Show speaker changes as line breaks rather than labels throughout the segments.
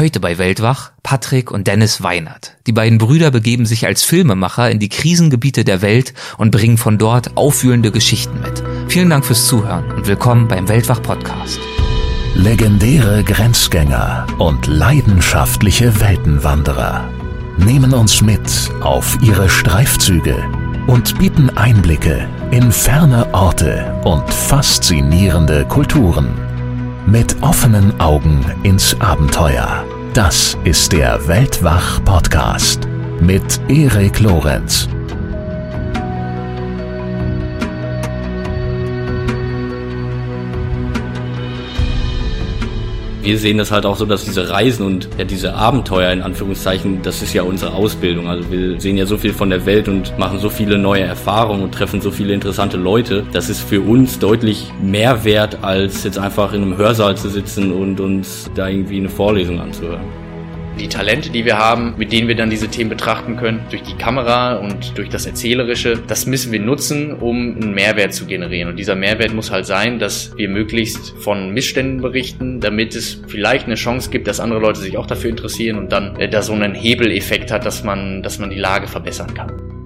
Heute bei Weltwach Patrick und Dennis Weinert. Die beiden Brüder begeben sich als Filmemacher in die Krisengebiete der Welt und bringen von dort aufwühlende Geschichten mit. Vielen Dank fürs Zuhören und willkommen beim Weltwach Podcast.
Legendäre Grenzgänger und leidenschaftliche Weltenwanderer nehmen uns mit auf ihre Streifzüge und bieten Einblicke in ferne Orte und faszinierende Kulturen. Mit offenen Augen ins Abenteuer. Das ist der Weltwach-Podcast mit Erik Lorenz.
Wir sehen das halt auch so, dass diese Reisen und ja, diese Abenteuer in Anführungszeichen, das ist ja unsere Ausbildung. Also wir sehen ja so viel von der Welt und machen so viele neue Erfahrungen und treffen so viele interessante Leute. Das ist für uns deutlich mehr wert, als jetzt einfach in einem Hörsaal zu sitzen und uns da irgendwie eine Vorlesung anzuhören
die Talente, die wir haben, mit denen wir dann diese Themen betrachten können, durch die Kamera und durch das Erzählerische, das müssen wir nutzen, um einen Mehrwert zu generieren. Und dieser Mehrwert muss halt sein, dass wir möglichst von Missständen berichten, damit es vielleicht eine Chance gibt, dass andere Leute sich auch dafür interessieren und dann äh, da so einen Hebeleffekt hat, dass man, dass man die Lage verbessern kann.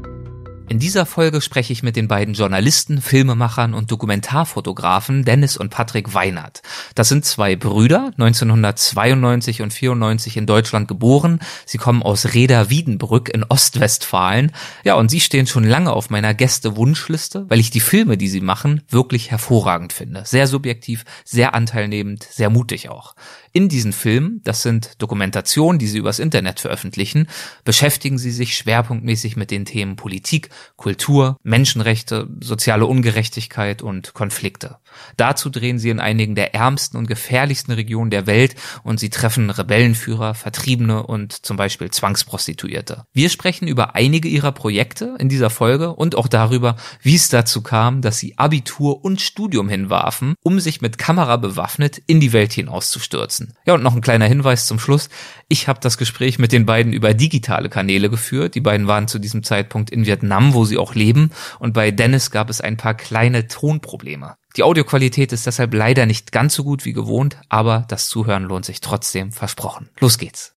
In dieser Folge spreche ich mit den beiden Journalisten, Filmemachern und Dokumentarfotografen Dennis und Patrick Weinert. Das sind zwei Brüder, 1992 und 94 in Deutschland geboren. Sie kommen aus Reda-Wiedenbrück in Ostwestfalen. Ja, und sie stehen schon lange auf meiner Gäste-Wunschliste, weil ich die Filme, die sie machen, wirklich hervorragend finde. Sehr subjektiv, sehr anteilnehmend, sehr mutig auch. In diesen Filmen, das sind Dokumentationen, die sie übers Internet veröffentlichen, beschäftigen sie sich schwerpunktmäßig mit den Themen Politik, Kultur, Menschenrechte, soziale Ungerechtigkeit und Konflikte. Dazu drehen sie in einigen der ärmsten und gefährlichsten Regionen der Welt und sie treffen Rebellenführer, Vertriebene und zum Beispiel Zwangsprostituierte. Wir sprechen über einige ihrer Projekte in dieser Folge und auch darüber, wie es dazu kam, dass sie Abitur und Studium hinwarfen, um sich mit Kamera bewaffnet in die Welt hinauszustürzen nutzen. Ja, und noch ein kleiner Hinweis zum Schluss. Ich habe das Gespräch mit den beiden über digitale Kanäle geführt. Die beiden waren zu diesem Zeitpunkt in Vietnam, wo sie auch leben. Und bei Dennis gab es ein paar kleine Tonprobleme. Die Audioqualität ist deshalb leider nicht ganz so gut wie gewohnt, aber das Zuhören lohnt sich trotzdem versprochen. Los geht's.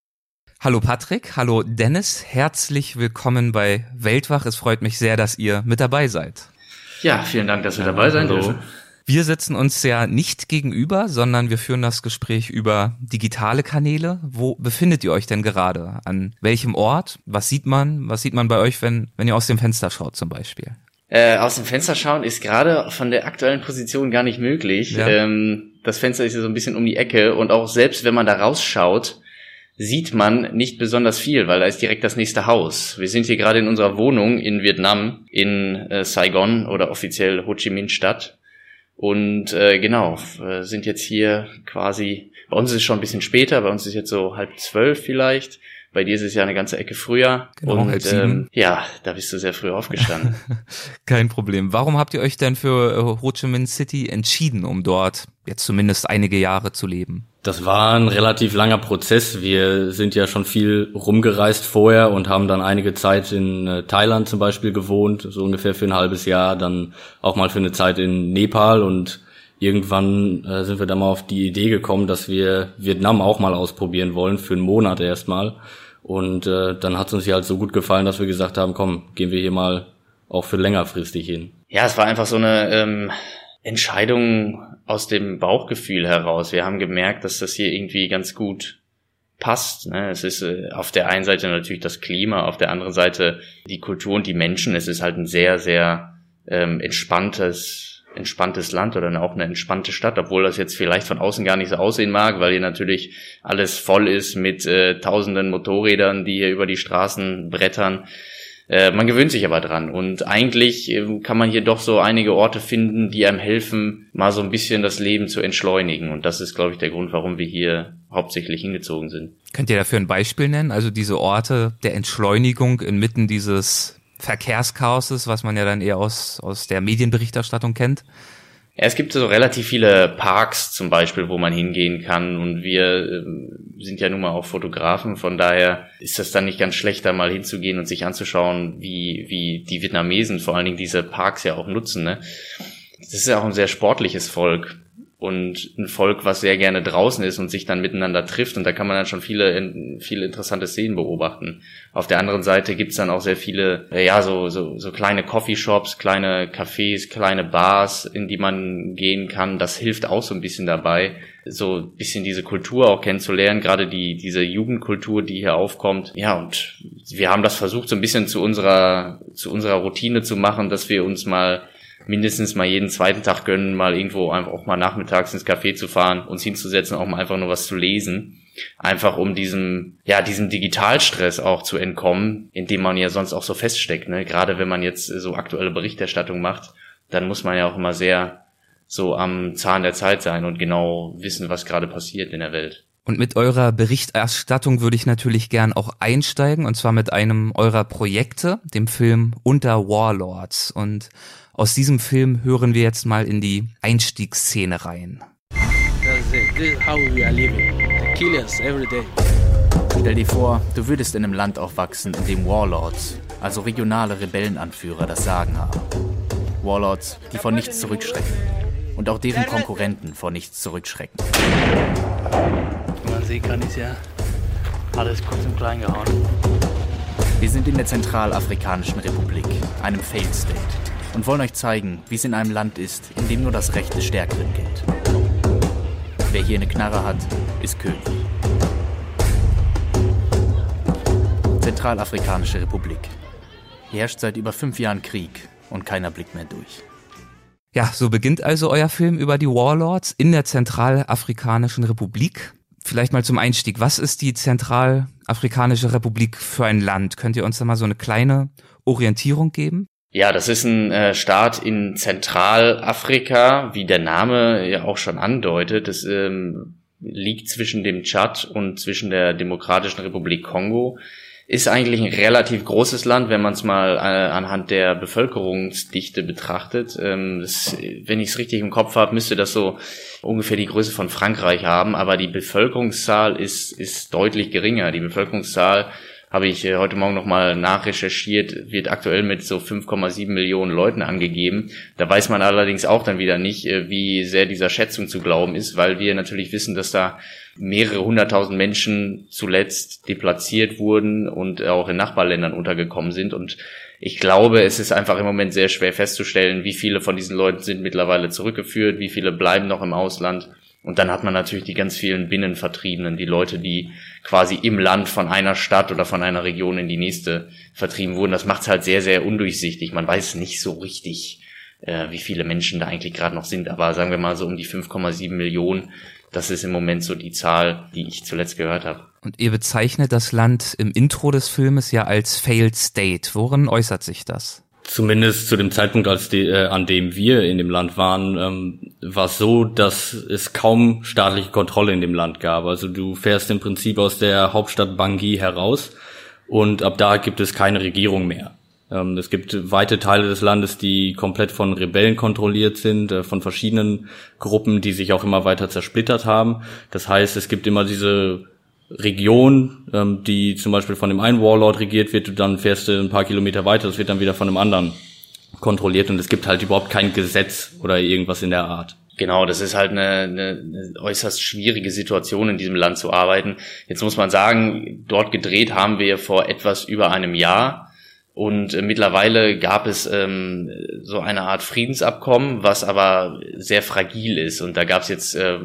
Hallo Patrick, hallo Dennis, herzlich willkommen bei Weltwach. Es freut mich sehr, dass ihr mit dabei seid.
Ja, vielen Dank, dass wir dabei sein dürfen.
Wir sitzen uns ja nicht gegenüber, sondern wir führen das Gespräch über digitale Kanäle. Wo befindet ihr euch denn gerade? An welchem Ort? Was sieht man? Was sieht man bei euch, wenn, wenn ihr aus dem Fenster schaut zum Beispiel?
Äh, aus dem Fenster schauen ist gerade von der aktuellen Position gar nicht möglich. Ja. Ähm, das Fenster ist ja so ein bisschen um die Ecke und auch selbst wenn man da rausschaut, sieht man nicht besonders viel, weil da ist direkt das nächste Haus. Wir sind hier gerade in unserer Wohnung in Vietnam, in äh, Saigon oder offiziell Ho Chi Minh Stadt. Und äh, genau, sind jetzt hier quasi, bei uns ist es schon ein bisschen später, bei uns ist jetzt so halb zwölf vielleicht. Bei dir ist es ja eine ganze Ecke früher.
Genau, und ähm,
ja, da bist du sehr früh aufgestanden.
Kein Problem. Warum habt ihr euch denn für äh, Ho Chi Minh City entschieden, um dort jetzt zumindest einige Jahre zu leben?
Das war ein relativ langer Prozess. Wir sind ja schon viel rumgereist vorher und haben dann einige Zeit in äh, Thailand zum Beispiel gewohnt, so ungefähr für ein halbes Jahr, dann auch mal für eine Zeit in Nepal und irgendwann äh, sind wir dann mal auf die Idee gekommen, dass wir Vietnam auch mal ausprobieren wollen, für einen Monat erstmal. Und äh, dann hat es uns hier halt so gut gefallen, dass wir gesagt haben, komm, gehen wir hier mal auch für längerfristig hin.
Ja, es war einfach so eine ähm, Entscheidung aus dem Bauchgefühl heraus. Wir haben gemerkt, dass das hier irgendwie ganz gut passt. Ne? Es ist äh, auf der einen Seite natürlich das Klima, auf der anderen Seite die Kultur und die Menschen. Es ist halt ein sehr, sehr ähm, entspanntes, entspanntes Land oder auch eine entspannte Stadt, obwohl das jetzt vielleicht von außen gar nicht so aussehen mag, weil hier natürlich alles voll ist mit äh, tausenden Motorrädern, die hier über die Straßen brettern. Äh, man gewöhnt sich aber dran und eigentlich äh, kann man hier doch so einige Orte finden, die einem helfen, mal so ein bisschen das Leben zu entschleunigen und das ist, glaube ich, der Grund, warum wir hier hauptsächlich hingezogen sind.
Könnt ihr dafür ein Beispiel nennen? Also diese Orte der Entschleunigung inmitten dieses Verkehrschaoses, was man ja dann eher aus, aus der Medienberichterstattung kennt?
Ja, es gibt so relativ viele Parks zum Beispiel, wo man hingehen kann und wir äh, sind ja nun mal auch Fotografen, von daher ist das dann nicht ganz schlecht, da mal hinzugehen und sich anzuschauen, wie, wie die Vietnamesen vor allen Dingen diese Parks ja auch nutzen. Ne? Das ist ja auch ein sehr sportliches Volk und ein Volk, was sehr gerne draußen ist und sich dann miteinander trifft. Und da kann man dann schon viele, viele interessante Szenen beobachten. Auf der anderen Seite gibt's dann auch sehr viele, äh, ja, so, so, so kleine Coffeeshops, kleine Cafés, kleine Bars, in die man gehen kann. Das hilft auch so ein bisschen dabei, so ein bisschen diese Kultur auch kennenzulernen, gerade die, diese Jugendkultur, die hier aufkommt. Ja, und wir haben das versucht, so ein bisschen zu unserer, zu unserer Routine zu machen, dass wir uns mal mindestens mal jeden zweiten Tag gönnen, mal irgendwo einfach auch mal nachmittags ins Café zu fahren, uns hinzusetzen, auch mal einfach nur was zu lesen. Einfach um diesem, ja, diesem Digitalstress auch zu entkommen, in dem man ja sonst auch so feststeckt, ne? Gerade wenn man jetzt so aktuelle Berichterstattung macht, dann muss man ja auch immer sehr so am Zahn der Zeit sein und genau wissen, was gerade passiert in der Welt.
Und mit eurer Berichterstattung würde ich natürlich gern auch einsteigen, und zwar mit einem eurer Projekte, dem Film Unter Warlords. Und aus diesem Film hören wir jetzt mal in die Einstiegsszene rein.
Stell dir vor, du würdest in einem Land aufwachsen, in dem Warlords, also regionale Rebellenanführer, das Sagen haben. Warlords, die vor nichts zurückschrecken. Und auch deren Konkurrenten vor nichts zurückschrecken.
Man sieht, kann ich ja alles kurz und klein gehauen.
Wir sind in der Zentralafrikanischen Republik, einem Failed State und wollen euch zeigen, wie es in einem Land ist, in dem nur das Recht des Stärkeren gilt. Wer hier eine Knarre hat, ist König. Zentralafrikanische Republik. Herrscht seit über fünf Jahren Krieg und keiner blickt mehr durch.
Ja, so beginnt also euer Film über die Warlords in der Zentralafrikanischen Republik. Vielleicht mal zum Einstieg. Was ist die Zentralafrikanische Republik für ein Land? Könnt ihr uns da mal so eine kleine Orientierung geben?
Ja, das ist ein äh, Staat in Zentralafrika, wie der Name ja auch schon andeutet. Das ähm, liegt zwischen dem Tschad und zwischen der Demokratischen Republik Kongo. Ist eigentlich ein relativ großes Land, wenn man es mal äh, anhand der Bevölkerungsdichte betrachtet. Ähm, das, wenn ich es richtig im Kopf habe, müsste das so ungefähr die Größe von Frankreich haben, aber die Bevölkerungszahl ist, ist deutlich geringer. Die Bevölkerungszahl habe ich äh, heute Morgen nochmal nachrecherchiert, wird aktuell mit so 5,7 Millionen Leuten angegeben. Da weiß man allerdings auch dann wieder nicht, äh, wie sehr dieser Schätzung zu glauben ist, weil wir natürlich wissen, dass da mehrere hunderttausend Menschen zuletzt deplatziert wurden und auch in Nachbarländern untergekommen sind. Und ich glaube, es ist einfach im Moment sehr schwer festzustellen, wie viele von diesen Leuten sind mittlerweile zurückgeführt, wie viele bleiben noch im Ausland. Und dann hat man natürlich die ganz vielen Binnenvertriebenen, die Leute, die quasi im Land von einer Stadt oder von einer Region in die nächste vertrieben wurden. Das macht es halt sehr, sehr undurchsichtig. Man weiß nicht so richtig, äh, wie viele Menschen da eigentlich gerade noch sind. Aber sagen wir mal so um die 5,7 Millionen. Das ist im Moment so die Zahl, die ich zuletzt gehört habe.
Und ihr bezeichnet das Land im Intro des Filmes ja als Failed State. Worin äußert sich das?
Zumindest zu dem Zeitpunkt, als die, äh, an dem wir in dem Land waren, ähm, war es so, dass es kaum staatliche Kontrolle in dem Land gab. Also du fährst im Prinzip aus der Hauptstadt Bangui heraus und ab da gibt es keine Regierung mehr. Ähm, es gibt weite Teile des Landes, die komplett von Rebellen kontrolliert sind, äh, von verschiedenen Gruppen, die sich auch immer weiter zersplittert haben. Das heißt, es gibt immer diese Region, ähm, die zum Beispiel von dem einen Warlord regiert wird, und dann fährst du ein paar Kilometer weiter, das wird dann wieder von einem anderen kontrolliert und es gibt halt überhaupt kein Gesetz oder irgendwas in der Art.
Genau, das ist halt eine, eine, eine äußerst schwierige Situation in diesem Land zu arbeiten. Jetzt muss man sagen, dort gedreht haben wir vor etwas über einem Jahr und äh, mittlerweile gab es ähm, so eine Art Friedensabkommen, was aber sehr fragil ist. Und da gab es jetzt äh,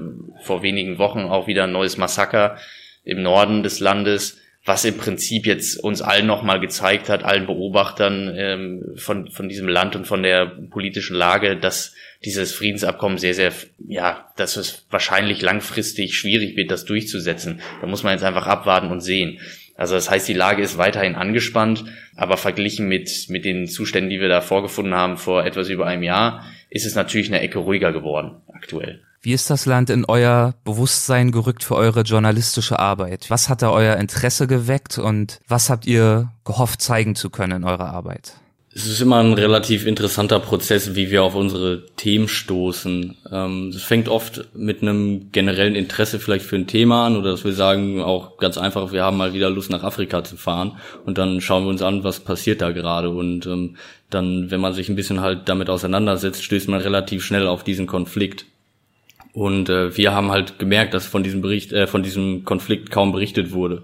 vor wenigen Wochen auch wieder ein neues Massaker im Norden des Landes, was im Prinzip jetzt uns allen nochmal gezeigt hat, allen Beobachtern ähm, von, von diesem Land und von der politischen Lage, dass dieses Friedensabkommen sehr, sehr, ja, dass es wahrscheinlich langfristig schwierig wird, das durchzusetzen. Da muss man jetzt einfach abwarten und sehen. Also das heißt, die Lage ist weiterhin angespannt, aber verglichen mit, mit den Zuständen, die wir da vorgefunden haben vor etwas über einem Jahr, ist es natürlich eine Ecke ruhiger geworden aktuell.
Wie ist das Land in euer Bewusstsein gerückt für eure journalistische Arbeit? Was hat da euer Interesse geweckt und was habt ihr gehofft zeigen zu können in eurer Arbeit?
Es ist immer ein relativ interessanter Prozess, wie wir auf unsere Themen stoßen. Ähm, es fängt oft mit einem generellen Interesse vielleicht für ein Thema an oder dass wir sagen auch ganz einfach, wir haben mal wieder Lust nach Afrika zu fahren und dann schauen wir uns an, was passiert da gerade und ähm, dann, wenn man sich ein bisschen halt damit auseinandersetzt, stößt man relativ schnell auf diesen Konflikt Und äh, wir haben halt gemerkt, dass von diesem Bericht, äh, von diesem Konflikt kaum berichtet wurde.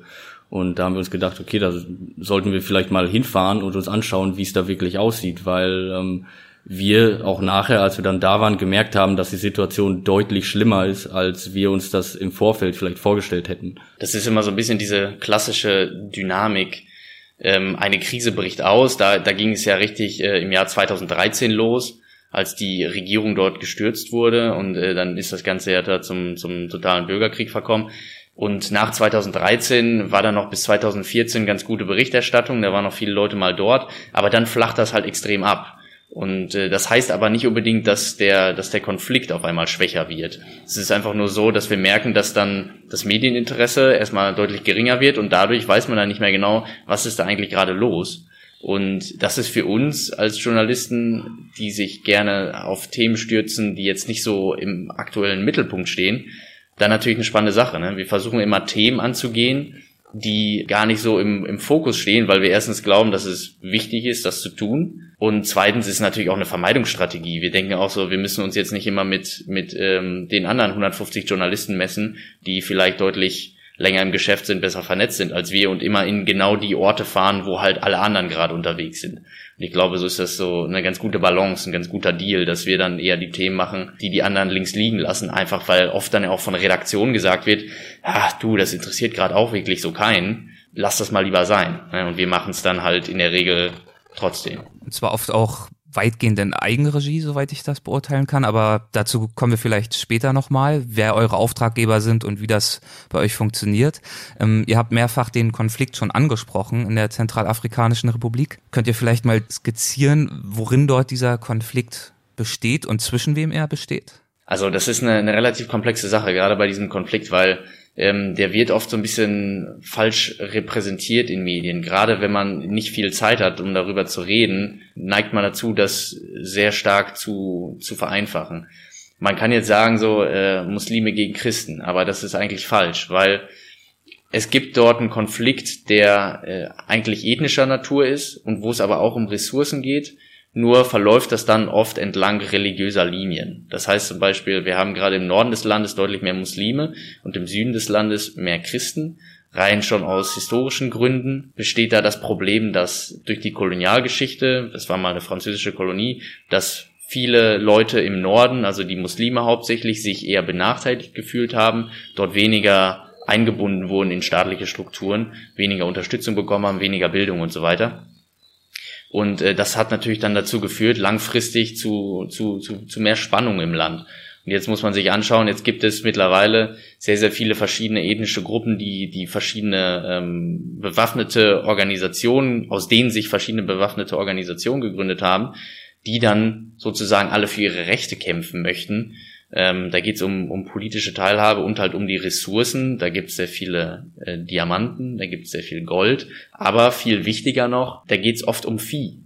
Und da haben wir uns gedacht, okay, da sollten wir vielleicht mal hinfahren und uns anschauen, wie es da wirklich aussieht, weil ähm, wir auch nachher, als wir dann da waren, gemerkt haben, dass die Situation deutlich schlimmer ist, als wir uns das im Vorfeld vielleicht vorgestellt hätten.
Das ist immer so ein bisschen diese klassische Dynamik. Ähm, eine Krise bricht aus, da, da ging es ja richtig äh, im Jahr 2013 los, als die Regierung dort gestürzt wurde und äh, dann ist das Ganze ja da zum, zum totalen Bürgerkrieg verkommen. Und nach 2013 war dann noch bis 2014 ganz gute Berichterstattung, da waren noch viele Leute mal dort, aber dann flacht das halt extrem ab. Und äh, das heißt aber nicht unbedingt, dass der, dass der Konflikt auf einmal schwächer wird. Es ist einfach nur so, dass wir merken, dass dann das Medieninteresse erstmal deutlich geringer wird und dadurch weiß man dann nicht mehr genau, was ist da eigentlich gerade los. Und das ist für uns als Journalisten, die sich gerne auf Themen stürzen, die jetzt nicht so im aktuellen Mittelpunkt stehen, dann natürlich eine spannende Sache. Ne? Wir versuchen immer Themen anzugehen, die gar nicht so im, im Fokus stehen, weil wir erstens glauben, dass es wichtig ist, das zu tun. Und zweitens ist natürlich auch eine Vermeidungsstrategie. Wir denken auch so, wir müssen uns jetzt nicht immer mit, mit ähm, den anderen 150 Journalisten messen, die vielleicht deutlich länger im Geschäft sind, besser vernetzt sind als wir und immer in genau die Orte fahren, wo halt alle anderen gerade unterwegs sind. Und ich glaube, so ist das so eine ganz gute Balance, ein ganz guter Deal, dass wir dann eher die Themen machen, die die anderen links liegen lassen, einfach weil oft dann auch von Redaktion gesagt wird, ach du, das interessiert gerade auch wirklich so keinen, lass das mal lieber sein. Und wir machen es dann halt in der Regel trotzdem.
Und zwar oft auch weitgehend Eigenregie, soweit ich das beurteilen kann. Aber dazu kommen wir vielleicht später nochmal, wer eure Auftraggeber sind und wie das bei euch funktioniert. Ähm, ihr habt mehrfach den Konflikt schon angesprochen in der Zentralafrikanischen Republik. Könnt ihr vielleicht mal skizzieren, worin dort dieser Konflikt besteht und zwischen wem er besteht?
Also das ist eine, eine relativ komplexe Sache, gerade bei diesem Konflikt, weil ähm, der wird oft so ein bisschen falsch repräsentiert in Medien. Gerade wenn man nicht viel Zeit hat, um darüber zu reden, neigt man dazu, das sehr stark zu, zu vereinfachen. Man kann jetzt sagen, so äh, Muslime gegen Christen, aber das ist eigentlich falsch, weil es gibt dort einen Konflikt, der äh, eigentlich ethnischer Natur ist und wo es aber auch um Ressourcen geht nur verläuft das dann oft entlang religiöser Linien. Das heißt zum Beispiel, wir haben gerade im Norden des Landes deutlich mehr Muslime und im Süden des Landes mehr Christen. Rein schon aus historischen Gründen besteht da das Problem, dass durch die Kolonialgeschichte, das war mal eine französische Kolonie, dass viele Leute im Norden, also die Muslime hauptsächlich, sich eher benachteiligt gefühlt haben, dort weniger eingebunden wurden in staatliche Strukturen, weniger Unterstützung bekommen haben, weniger Bildung und so weiter. Und äh, das hat natürlich dann dazu geführt, langfristig zu, zu, zu, zu mehr Spannung im Land. Und jetzt muss man sich anschauen, jetzt gibt es mittlerweile sehr, sehr viele verschiedene ethnische Gruppen, die, die verschiedene ähm, bewaffnete Organisationen, aus denen sich verschiedene bewaffnete Organisationen gegründet haben, die dann sozusagen alle für ihre Rechte kämpfen möchten. Ähm, da geht es um, um politische Teilhabe und halt um die Ressourcen. Da gibt es sehr viele äh, Diamanten, da gibt es sehr viel Gold. Aber viel wichtiger noch, da geht es oft um Vieh,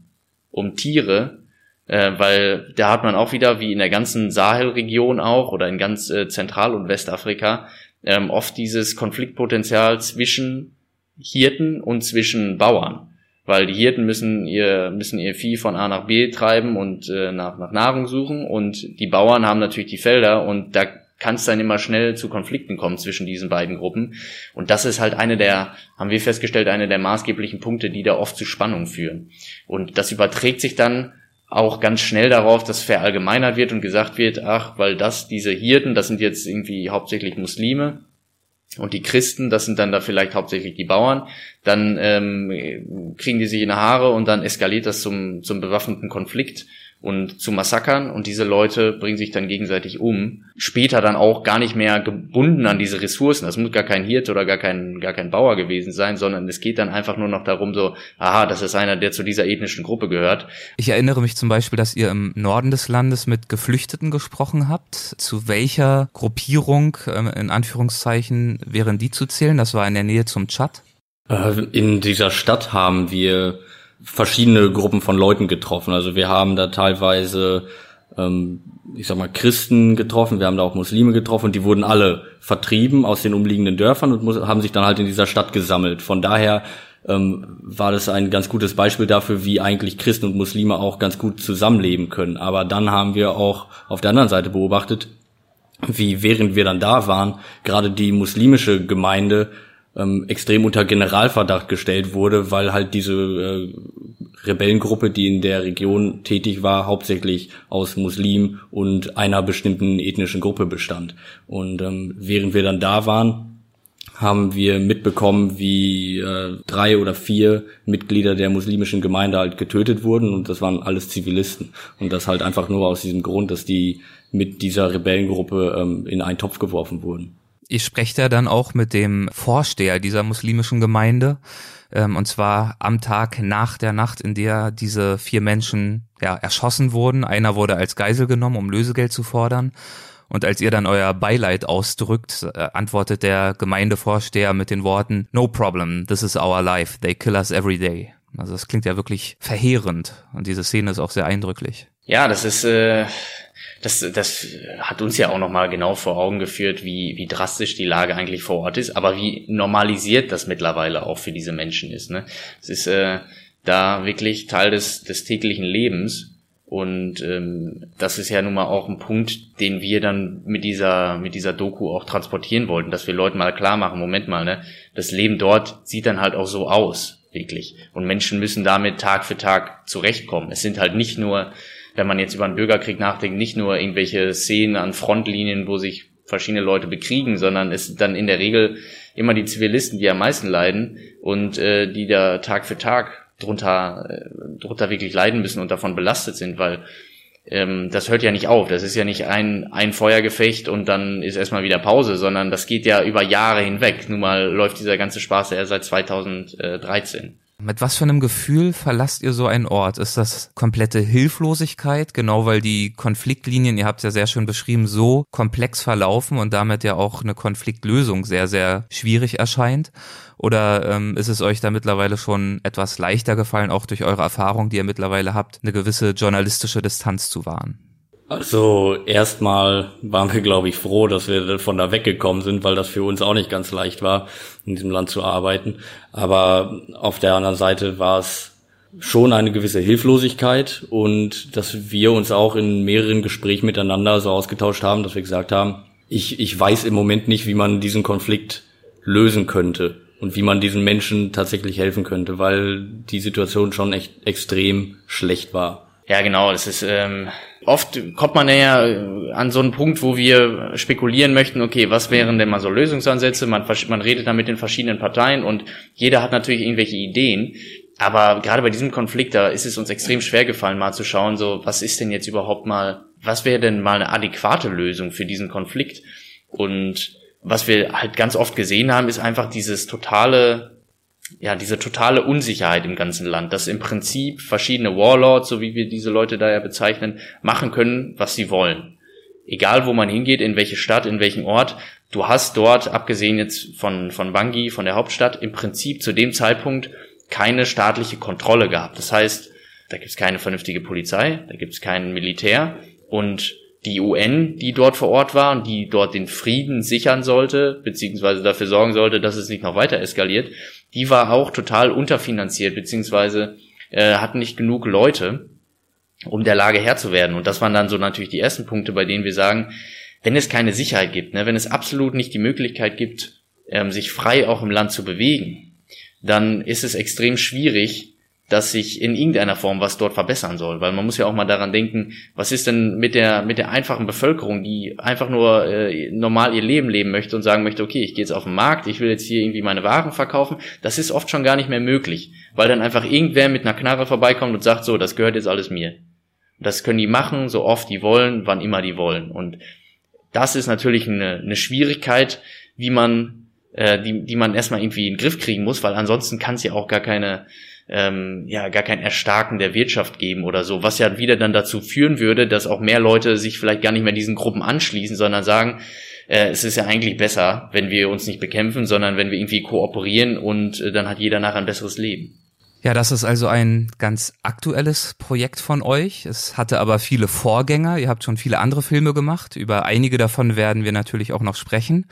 um Tiere, äh, weil da hat man auch wieder, wie in der ganzen Sahelregion auch oder in ganz äh, Zentral- und Westafrika, ähm, oft dieses Konfliktpotenzial zwischen Hirten und zwischen Bauern weil die Hirten müssen ihr müssen ihr Vieh von A nach B treiben und äh, nach nach Nahrung suchen. Und die Bauern haben natürlich die Felder und da kann es dann immer schnell zu Konflikten kommen zwischen diesen beiden Gruppen. Und das ist halt eine der haben wir festgestellt eine der maßgeblichen Punkte, die da oft zu Spannung führen. Und das überträgt sich dann auch ganz schnell darauf, dass verallgemeinert wird und gesagt wird, ach, weil das diese Hirten, das sind jetzt irgendwie hauptsächlich Muslime und die Christen, das sind dann da vielleicht hauptsächlich die Bauern, dann ähm, kriegen die sich in die Haare und dann eskaliert das zum, zum bewaffneten Konflikt und zu Massakern und diese Leute bringen sich dann gegenseitig um. Später dann auch gar nicht mehr gebunden an diese Ressourcen. Das muss gar kein Hirt oder gar kein, gar kein Bauer gewesen sein, sondern es geht dann einfach nur noch darum so, aha, das ist einer, der zu dieser ethnischen Gruppe gehört.
Ich erinnere mich zum Beispiel, dass ihr im Norden des Landes mit Geflüchteten gesprochen habt. Zu welcher Gruppierung, ähm, in Anführungszeichen, wären die zu zählen? Das war in der Nähe zum Tschad.
Äh, in dieser Stadt haben wir verschiedene Gruppen von Leuten getroffen. Also wir haben da teilweise, ähm, ich sag mal, Christen getroffen, wir haben da auch Muslime getroffen und die wurden alle vertrieben aus den umliegenden Dörfern und haben sich dann halt in dieser Stadt gesammelt. Von daher ähm, war das ein ganz gutes Beispiel dafür, wie eigentlich Christen und Muslime auch ganz gut zusammenleben können. Aber dann haben wir auch auf der anderen Seite beobachtet, wie während wir dann da waren, gerade die muslimische Gemeinde ähm, extrem unter Generalverdacht gestellt wurde, weil halt diese äh, Rebellengruppe, die in der Region tätig war, hauptsächlich aus Muslimen und einer bestimmten ethnischen Gruppe bestand. Und ähm, während wir dann da waren, haben wir mitbekommen, wie äh, drei oder vier Mitglieder der muslimischen Gemeinde halt getötet wurden und das waren alles Zivilisten. Und das halt einfach nur aus diesem Grund, dass die mit dieser Rebellengruppe ähm, in einen Topf geworfen wurden.
Ihr sprecht ja dann auch mit dem Vorsteher dieser muslimischen Gemeinde, ähm, und zwar am Tag nach der Nacht, in der diese vier Menschen ja, erschossen wurden. Einer wurde als Geisel genommen, um Lösegeld zu fordern. Und als ihr dann euer Beileid ausdrückt, äh, antwortet der Gemeindevorsteher mit den Worten, No problem, this is our life, they kill us every day. Also das klingt ja wirklich verheerend und diese Szene ist auch sehr eindrücklich.
Ja, das ist, äh, das, das hat uns ja auch nochmal genau vor Augen geführt, wie, wie drastisch die Lage eigentlich vor Ort ist, aber wie normalisiert das mittlerweile auch für diese Menschen ist. Ne? Es ist äh, da wirklich Teil des, des täglichen Lebens und ähm, das ist ja nun mal auch ein Punkt, den wir dann mit dieser mit dieser Doku auch transportieren wollten, dass wir Leuten mal klar machen, Moment mal, ne, das Leben dort sieht dann halt auch so aus, wirklich. Und Menschen müssen damit Tag für Tag zurechtkommen. Es sind halt nicht nur, wenn man jetzt über einen Bürgerkrieg nachdenkt, nicht nur irgendwelche Szenen an Frontlinien, wo sich verschiedene Leute bekriegen, sondern es sind dann in der Regel immer die Zivilisten, die am meisten leiden und äh, die da Tag für Tag drunter, äh, drunter wirklich leiden müssen und davon belastet sind, weil ähm, das hört ja nicht auf. Das ist ja nicht ein, ein Feuergefecht und dann ist erstmal wieder Pause, sondern das geht ja über Jahre hinweg. Nun mal läuft dieser ganze Spaß ja seit 2013.
Mit was für einem Gefühl verlasst ihr so einen Ort? Ist das komplette Hilflosigkeit, genau weil die Konfliktlinien, ihr habt es ja sehr schön beschrieben, so komplex verlaufen und damit ja auch eine Konfliktlösung sehr, sehr schwierig erscheint? Oder ähm, ist es euch da mittlerweile schon etwas leichter gefallen, auch durch eure Erfahrung, die ihr mittlerweile habt, eine gewisse journalistische Distanz zu wahren?
Also erstmal waren wir, glaube ich, froh, dass wir von da weggekommen sind, weil das für uns auch nicht ganz leicht war, in diesem Land zu arbeiten. Aber auf der anderen Seite war es schon eine gewisse Hilflosigkeit und dass wir uns auch in mehreren Gesprächen miteinander so ausgetauscht haben, dass wir gesagt haben, ich, ich weiß im Moment nicht, wie man diesen Konflikt lösen könnte und wie man diesen Menschen tatsächlich helfen könnte, weil die Situation schon echt extrem schlecht war.
Ja, genau. Das ist ähm, oft kommt man ja äh, an so einen Punkt, wo wir spekulieren möchten. Okay, was wären denn mal so Lösungsansätze? Man, man redet da mit den verschiedenen Parteien und jeder hat natürlich irgendwelche Ideen. Aber gerade bei diesem Konflikt, da ist es uns extrem schwer gefallen, mal zu schauen, so was ist denn jetzt überhaupt mal, was wäre denn mal eine adäquate Lösung für diesen Konflikt? Und was wir halt ganz oft gesehen haben, ist einfach dieses totale ja, diese totale Unsicherheit im ganzen Land, dass im Prinzip verschiedene Warlords, so wie wir diese Leute da ja bezeichnen, machen können, was sie wollen. Egal, wo man hingeht, in welche Stadt, in welchen Ort, du hast dort, abgesehen jetzt von, von Bangui, von der Hauptstadt, im Prinzip zu dem Zeitpunkt keine staatliche Kontrolle gehabt. Das heißt, da gibt es keine vernünftige Polizei, da gibt es kein Militär und die UN, die dort vor Ort war und die dort den Frieden sichern sollte, beziehungsweise dafür sorgen sollte, dass es nicht noch weiter eskaliert, die war auch total unterfinanziert, beziehungsweise äh, hat nicht genug Leute, um der Lage Herr zu werden. Und das waren dann so natürlich die ersten Punkte, bei denen wir sagen, wenn es keine Sicherheit gibt, ne, wenn es absolut nicht die Möglichkeit gibt, ähm, sich frei auch im Land zu bewegen, dann ist es extrem schwierig, dass sich in irgendeiner Form was dort verbessern soll. Weil man muss ja auch mal daran denken, was ist denn mit der, mit der einfachen Bevölkerung, die einfach nur äh, normal ihr Leben leben möchte und sagen möchte, okay, ich gehe jetzt auf den Markt, ich will jetzt hier irgendwie meine Waren verkaufen. Das ist oft schon gar nicht mehr möglich, weil dann einfach irgendwer mit einer Knarre vorbeikommt und sagt, so, das gehört jetzt alles mir. Das können die machen, so oft die wollen, wann immer die wollen. Und das ist natürlich eine, eine Schwierigkeit, wie man, äh, die, die man erstmal irgendwie in den Griff kriegen muss, weil ansonsten kann es ja auch gar keine ähm, ja gar kein Erstarken der Wirtschaft geben oder so, was ja wieder dann dazu führen würde, dass auch mehr Leute sich vielleicht gar nicht mehr diesen Gruppen anschließen, sondern sagen, äh, es ist ja eigentlich besser, wenn wir uns nicht bekämpfen, sondern wenn wir irgendwie kooperieren und äh, dann hat jeder nachher ein besseres Leben.
Ja, das ist also ein ganz aktuelles Projekt von euch. Es hatte aber viele Vorgänger. Ihr habt schon viele andere Filme gemacht. Über einige davon werden wir natürlich auch noch sprechen.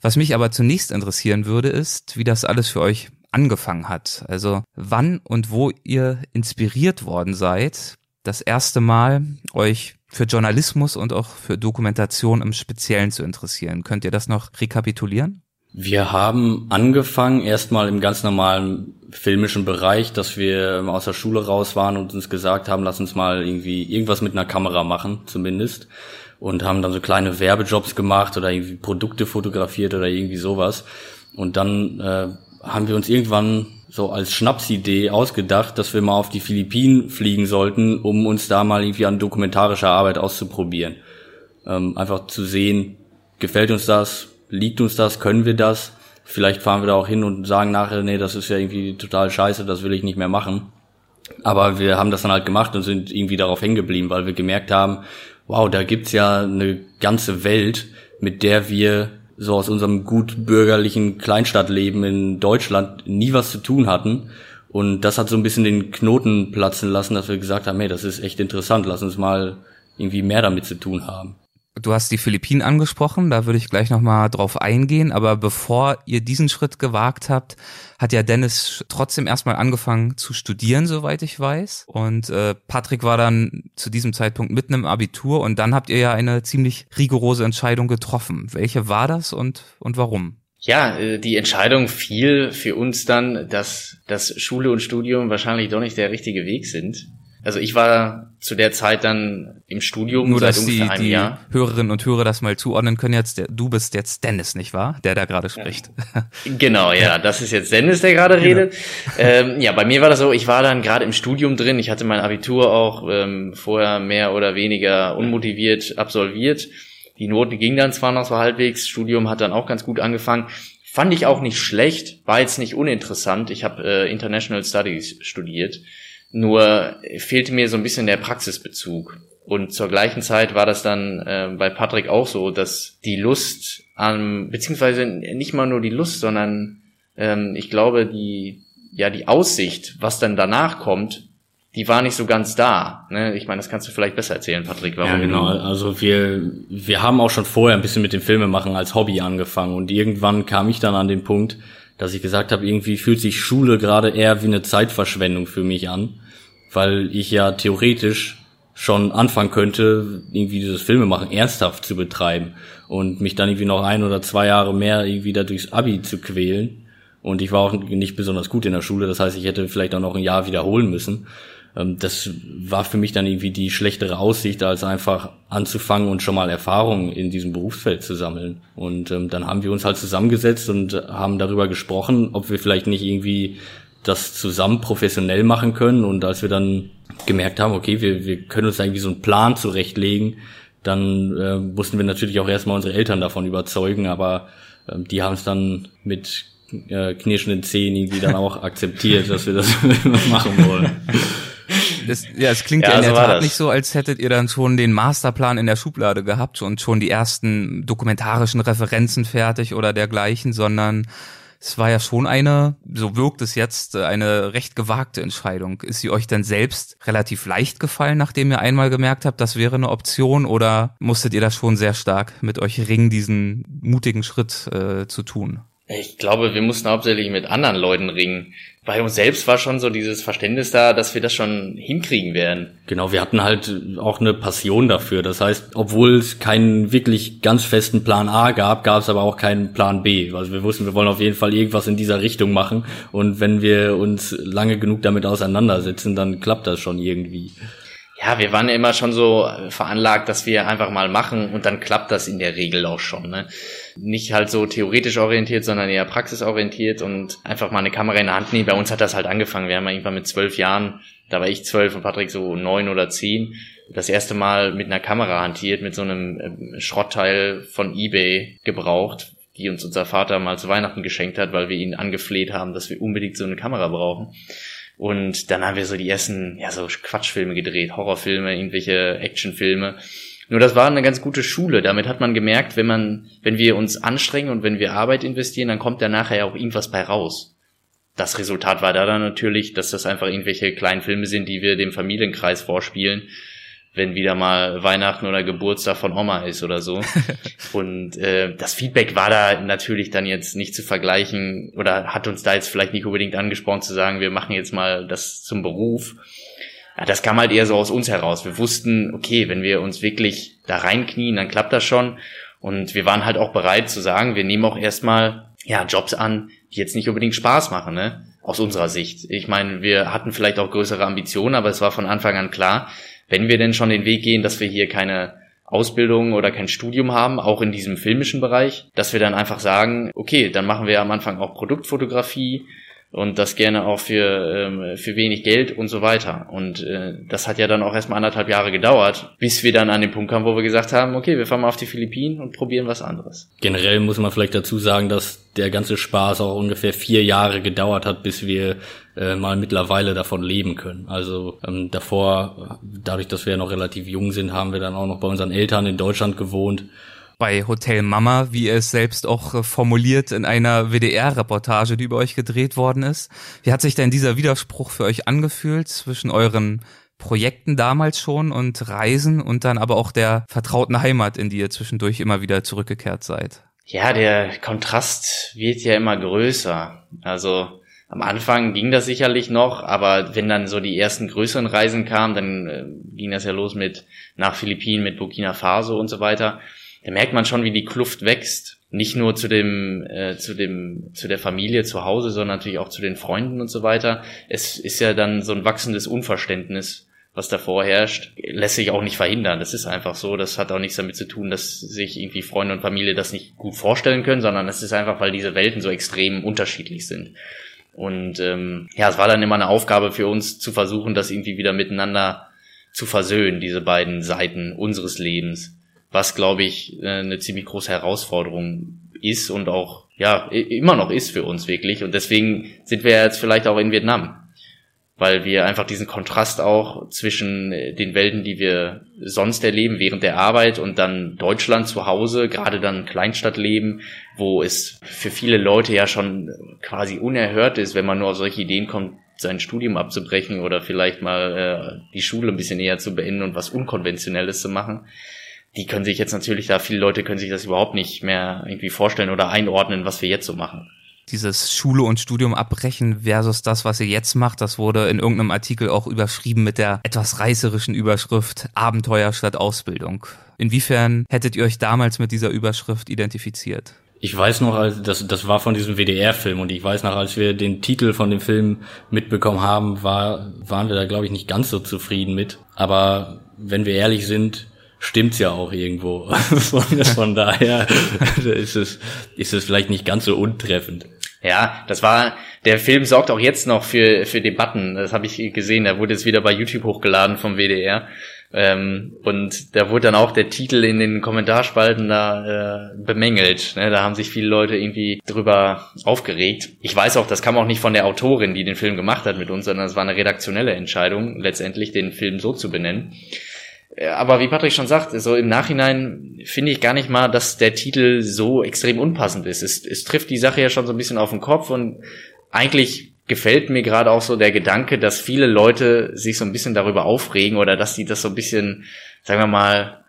Was mich aber zunächst interessieren würde, ist, wie das alles für euch angefangen hat. Also wann und wo ihr inspiriert worden seid, das erste Mal euch für Journalismus und auch für Dokumentation im Speziellen zu interessieren? Könnt ihr das noch rekapitulieren?
Wir haben angefangen erstmal im ganz normalen filmischen Bereich, dass wir aus der Schule raus waren und uns gesagt haben, lass uns mal irgendwie irgendwas mit einer Kamera machen, zumindest. Und haben dann so kleine Werbejobs gemacht oder irgendwie Produkte fotografiert oder irgendwie sowas. Und dann äh, haben wir uns irgendwann so als Schnapsidee ausgedacht, dass wir mal auf die Philippinen fliegen sollten, um uns da mal irgendwie an dokumentarischer Arbeit auszuprobieren. Ähm, einfach zu sehen, gefällt uns das, liegt uns das, können wir das. Vielleicht fahren wir da auch hin und sagen nachher, nee, das ist ja irgendwie total scheiße, das will ich nicht mehr machen. Aber wir haben das dann halt gemacht und sind irgendwie darauf hängen geblieben, weil wir gemerkt haben, wow, da gibt's ja eine ganze Welt, mit der wir so aus unserem gut bürgerlichen Kleinstadtleben in Deutschland nie was zu tun hatten. Und das hat so ein bisschen den Knoten platzen lassen, dass wir gesagt haben, hey, das ist echt interessant, lass uns mal irgendwie mehr damit zu tun haben.
Du hast die Philippinen angesprochen, da würde ich gleich nochmal drauf eingehen, aber bevor ihr diesen Schritt gewagt habt, hat ja Dennis trotzdem erstmal angefangen zu studieren, soweit ich weiß. Und äh, Patrick war dann zu diesem Zeitpunkt mitten im Abitur und dann habt ihr ja eine ziemlich rigorose Entscheidung getroffen. Welche war das und, und warum?
Ja, äh, die Entscheidung fiel für uns dann, dass, dass Schule und Studium wahrscheinlich doch nicht der richtige Weg sind. Also ich war zu der Zeit dann im Studium
Nur, seit dass ungefähr die, einem die Jahr. Hörerinnen und Hörer das mal zuordnen können jetzt. Der, du bist jetzt Dennis, nicht wahr? Der da gerade spricht.
Genau, ja, das ist jetzt Dennis, der gerade genau. redet. Ähm, ja, bei mir war das so, ich war dann gerade im Studium drin. Ich hatte mein Abitur auch ähm, vorher mehr oder weniger unmotiviert absolviert. Die Noten gingen dann zwar noch so halbwegs, Studium hat dann auch ganz gut angefangen. Fand ich auch nicht schlecht, war jetzt nicht uninteressant. Ich habe äh, International Studies studiert nur fehlte mir so ein bisschen der Praxisbezug. Und zur gleichen Zeit war das dann äh, bei Patrick auch so, dass die Lust an, beziehungsweise nicht mal nur die Lust, sondern ähm, ich glaube, die, ja, die Aussicht, was dann danach kommt, die war nicht so ganz da. Ne? Ich meine, das kannst du vielleicht besser erzählen, Patrick.
Warum ja, genau. Also wir, wir haben auch schon vorher ein bisschen mit dem Filmemachen als Hobby angefangen und irgendwann kam ich dann an den Punkt, dass ich gesagt habe, irgendwie fühlt sich Schule gerade eher wie eine Zeitverschwendung für mich an, weil ich ja theoretisch schon anfangen könnte, irgendwie dieses Filmemachen ernsthaft zu betreiben und mich dann irgendwie noch ein oder zwei Jahre mehr irgendwie da durchs Abi zu quälen. Und ich war auch nicht besonders gut in der Schule, das heißt, ich hätte vielleicht auch noch ein Jahr wiederholen müssen. Ähm, das war für mich dann irgendwie die schlechtere Aussicht, als einfach anzufangen und schon mal Erfahrungen in diesem Berufsfeld zu sammeln. Und ähm, dann haben wir uns halt zusammengesetzt und haben darüber gesprochen, ob wir vielleicht nicht irgendwie das zusammen professionell machen können. Und als wir dann gemerkt haben, okay, wir, wir können uns irgendwie so einen Plan zurechtlegen, dann äh, mussten wir natürlich auch erstmal unsere Eltern davon überzeugen, aber äh, die haben es dann mit äh, knirschenden Zähnen irgendwie dann auch akzeptiert, dass wir das machen wollen.
Das, ja, es klingt ja, ja in der Tat nicht so, als hättet ihr dann schon den Masterplan in der Schublade gehabt und schon die ersten dokumentarischen Referenzen fertig oder dergleichen, sondern es war ja schon eine, so wirkt es jetzt, eine recht gewagte Entscheidung. Ist sie euch denn selbst relativ leicht gefallen, nachdem ihr einmal gemerkt habt, das wäre eine Option oder musstet ihr das schon sehr stark mit euch ringen, diesen mutigen Schritt äh, zu tun?
Ich glaube, wir mussten hauptsächlich mit anderen Leuten ringen. Bei uns selbst war schon so dieses Verständnis da, dass wir das schon hinkriegen werden.
Genau, wir hatten halt auch eine Passion dafür. Das heißt, obwohl es keinen wirklich ganz festen Plan A gab, gab es aber auch keinen Plan B. Also wir wussten, wir wollen auf jeden Fall irgendwas in dieser Richtung machen. Und wenn wir uns lange genug damit auseinandersetzen, dann klappt das schon irgendwie
ja, wir waren immer schon so veranlagt, dass wir einfach mal machen und dann klappt das in der Regel auch schon. Ne? Nicht halt so theoretisch orientiert, sondern eher praxisorientiert und einfach mal eine Kamera in der Hand nehmen. Bei uns hat das halt angefangen. Wir haben irgendwann mit zwölf Jahren, da war ich zwölf und Patrick so neun oder zehn, das erste Mal mit einer Kamera hantiert, mit so einem ähm, Schrottteil von eBay gebraucht, die uns unser Vater mal zu Weihnachten geschenkt hat, weil wir ihn angefleht haben, dass wir unbedingt so eine Kamera brauchen. Und dann haben wir so die ersten, ja, so Quatschfilme gedreht, Horrorfilme, irgendwelche Actionfilme. Nur das war eine ganz gute Schule. Damit hat man gemerkt, wenn man, wenn wir uns anstrengen und wenn wir Arbeit investieren, dann kommt da nachher auch irgendwas bei raus. Das Resultat war da dann natürlich, dass das einfach irgendwelche kleinen Filme sind, die wir dem Familienkreis vorspielen wenn wieder mal Weihnachten oder Geburtstag von Oma ist oder so. und äh, das Feedback war da natürlich dann jetzt nicht zu vergleichen oder hat uns da jetzt vielleicht nicht unbedingt angesprochen zu sagen, wir machen jetzt mal das zum Beruf. Ja, das kam halt eher so aus uns heraus. Wir wussten, okay, wenn wir uns wirklich da reinknien, dann klappt das schon. Und wir waren halt auch bereit zu sagen, wir nehmen auch erstmal ja, Jobs an, die jetzt nicht unbedingt Spaß machen, ne? Aus unserer Sicht. Ich meine, wir hatten vielleicht auch größere Ambitionen, aber es war von Anfang an klar, wenn wir denn schon den Weg gehen, dass wir hier keine Ausbildung oder kein Studium haben, auch in diesem filmischen Bereich, dass wir dann einfach sagen, okay, dann machen wir am Anfang auch Produktfotografie, und das gerne auch für, ähm, für wenig Geld und so weiter. Und äh, das hat ja dann auch erstmal anderthalb Jahre gedauert, bis wir dann an den Punkt kamen, wo wir gesagt haben, okay, wir fahren mal auf die Philippinen und probieren was anderes.
Generell muss man vielleicht dazu sagen, dass der ganze Spaß auch ungefähr vier Jahre gedauert hat, bis wir äh, mal mittlerweile davon leben können. Also ähm, davor, dadurch, dass wir ja noch relativ jung sind, haben wir dann auch noch bei unseren Eltern in Deutschland gewohnt
bei Hotel Mama, wie er es selbst auch äh, formuliert in einer WDR-Reportage, die über euch gedreht worden ist. Wie hat sich denn dieser Widerspruch für euch angefühlt zwischen euren Projekten damals schon und Reisen und dann aber auch der vertrauten Heimat, in die ihr zwischendurch immer wieder zurückgekehrt seid?
Ja, der Kontrast wird ja immer größer. Also am Anfang ging das sicherlich noch, aber wenn dann so die ersten größeren Reisen kamen, dann äh, ging das ja los mit nach Philippinen, mit Burkina Faso und so weiter da merkt man schon, wie die Kluft wächst. Nicht nur zu dem, äh, zu dem, zu der Familie zu Hause, sondern natürlich auch zu den Freunden und so weiter. Es ist ja dann so ein wachsendes Unverständnis, was davor herrscht, lässt sich auch nicht verhindern. Das ist einfach so. Das hat auch nichts damit zu tun, dass sich irgendwie Freunde und Familie das nicht gut vorstellen können, sondern es ist einfach, weil diese Welten so extrem unterschiedlich sind. Und ähm, ja, es war dann immer eine Aufgabe für uns zu versuchen, das irgendwie wieder miteinander zu versöhnen, diese beiden Seiten unseres Lebens was glaube ich äh, eine ziemlich große Herausforderung ist und auch ja immer noch ist für uns wirklich. Und deswegen sind wir jetzt vielleicht auch in Vietnam, weil wir einfach diesen Kontrast auch zwischen äh, den Welten, die wir sonst erleben während der Arbeit und dann Deutschland zu Hause, gerade dann Kleinstadtleben, wo es für viele Leute ja schon quasi unerhört ist, wenn man nur auf solche Ideen kommt, sein Studium abzubrechen oder vielleicht mal äh, die Schule ein bisschen eher zu beenden und was Unkonventionelles zu machen die können sich jetzt natürlich da, viele Leute können sich das überhaupt nicht mehr irgendwie vorstellen oder einordnen, was wir jetzt so machen.
Dieses Schule und Studium abbrechen versus das, was ihr jetzt macht, das wurde in irgendeinem Artikel auch überschrieben mit der etwas reißerischen Überschrift Abenteuer statt Ausbildung. Inwiefern hättet ihr euch damals mit dieser Überschrift identifiziert?
Ich weiß noch, als das, das war von diesem WDR-Film und ich weiß noch, als wir den Titel von dem Film mitbekommen haben, war, waren wir da, glaube ich, nicht ganz so zufrieden mit. Aber wenn wir ehrlich sind, stimmt's ja auch irgendwo. von, von daher ist es, ist es vielleicht nicht ganz so untreffend.
Ja, das war, der Film sorgt auch jetzt noch für, für Debatten. Das habe ich gesehen. Der wurde jetzt wieder bei YouTube hochgeladen vom WDR. Ähm, und da wurde dann auch der Titel in den Kommentarspalten da äh, bemängelt. Ne? Da haben sich viele Leute irgendwie drüber aufgeregt. Ich weiß auch, das kam auch nicht von der Autorin, die den Film gemacht hat mit uns, sondern es war eine redaktionelle Entscheidung, letztendlich den Film so zu benennen. Äh, aber wie Patrick schon sagt, so im Nachhinein finde ich gar nicht mal, dass der Titel so extrem unpassend ist. Es, es trifft die Sache ja schon so ein bisschen auf den Kopf und eigentlich gefällt mir gerade auch so der Gedanke, dass viele Leute sich so ein bisschen darüber aufregen oder dass sie das so ein bisschen, sagen wir mal,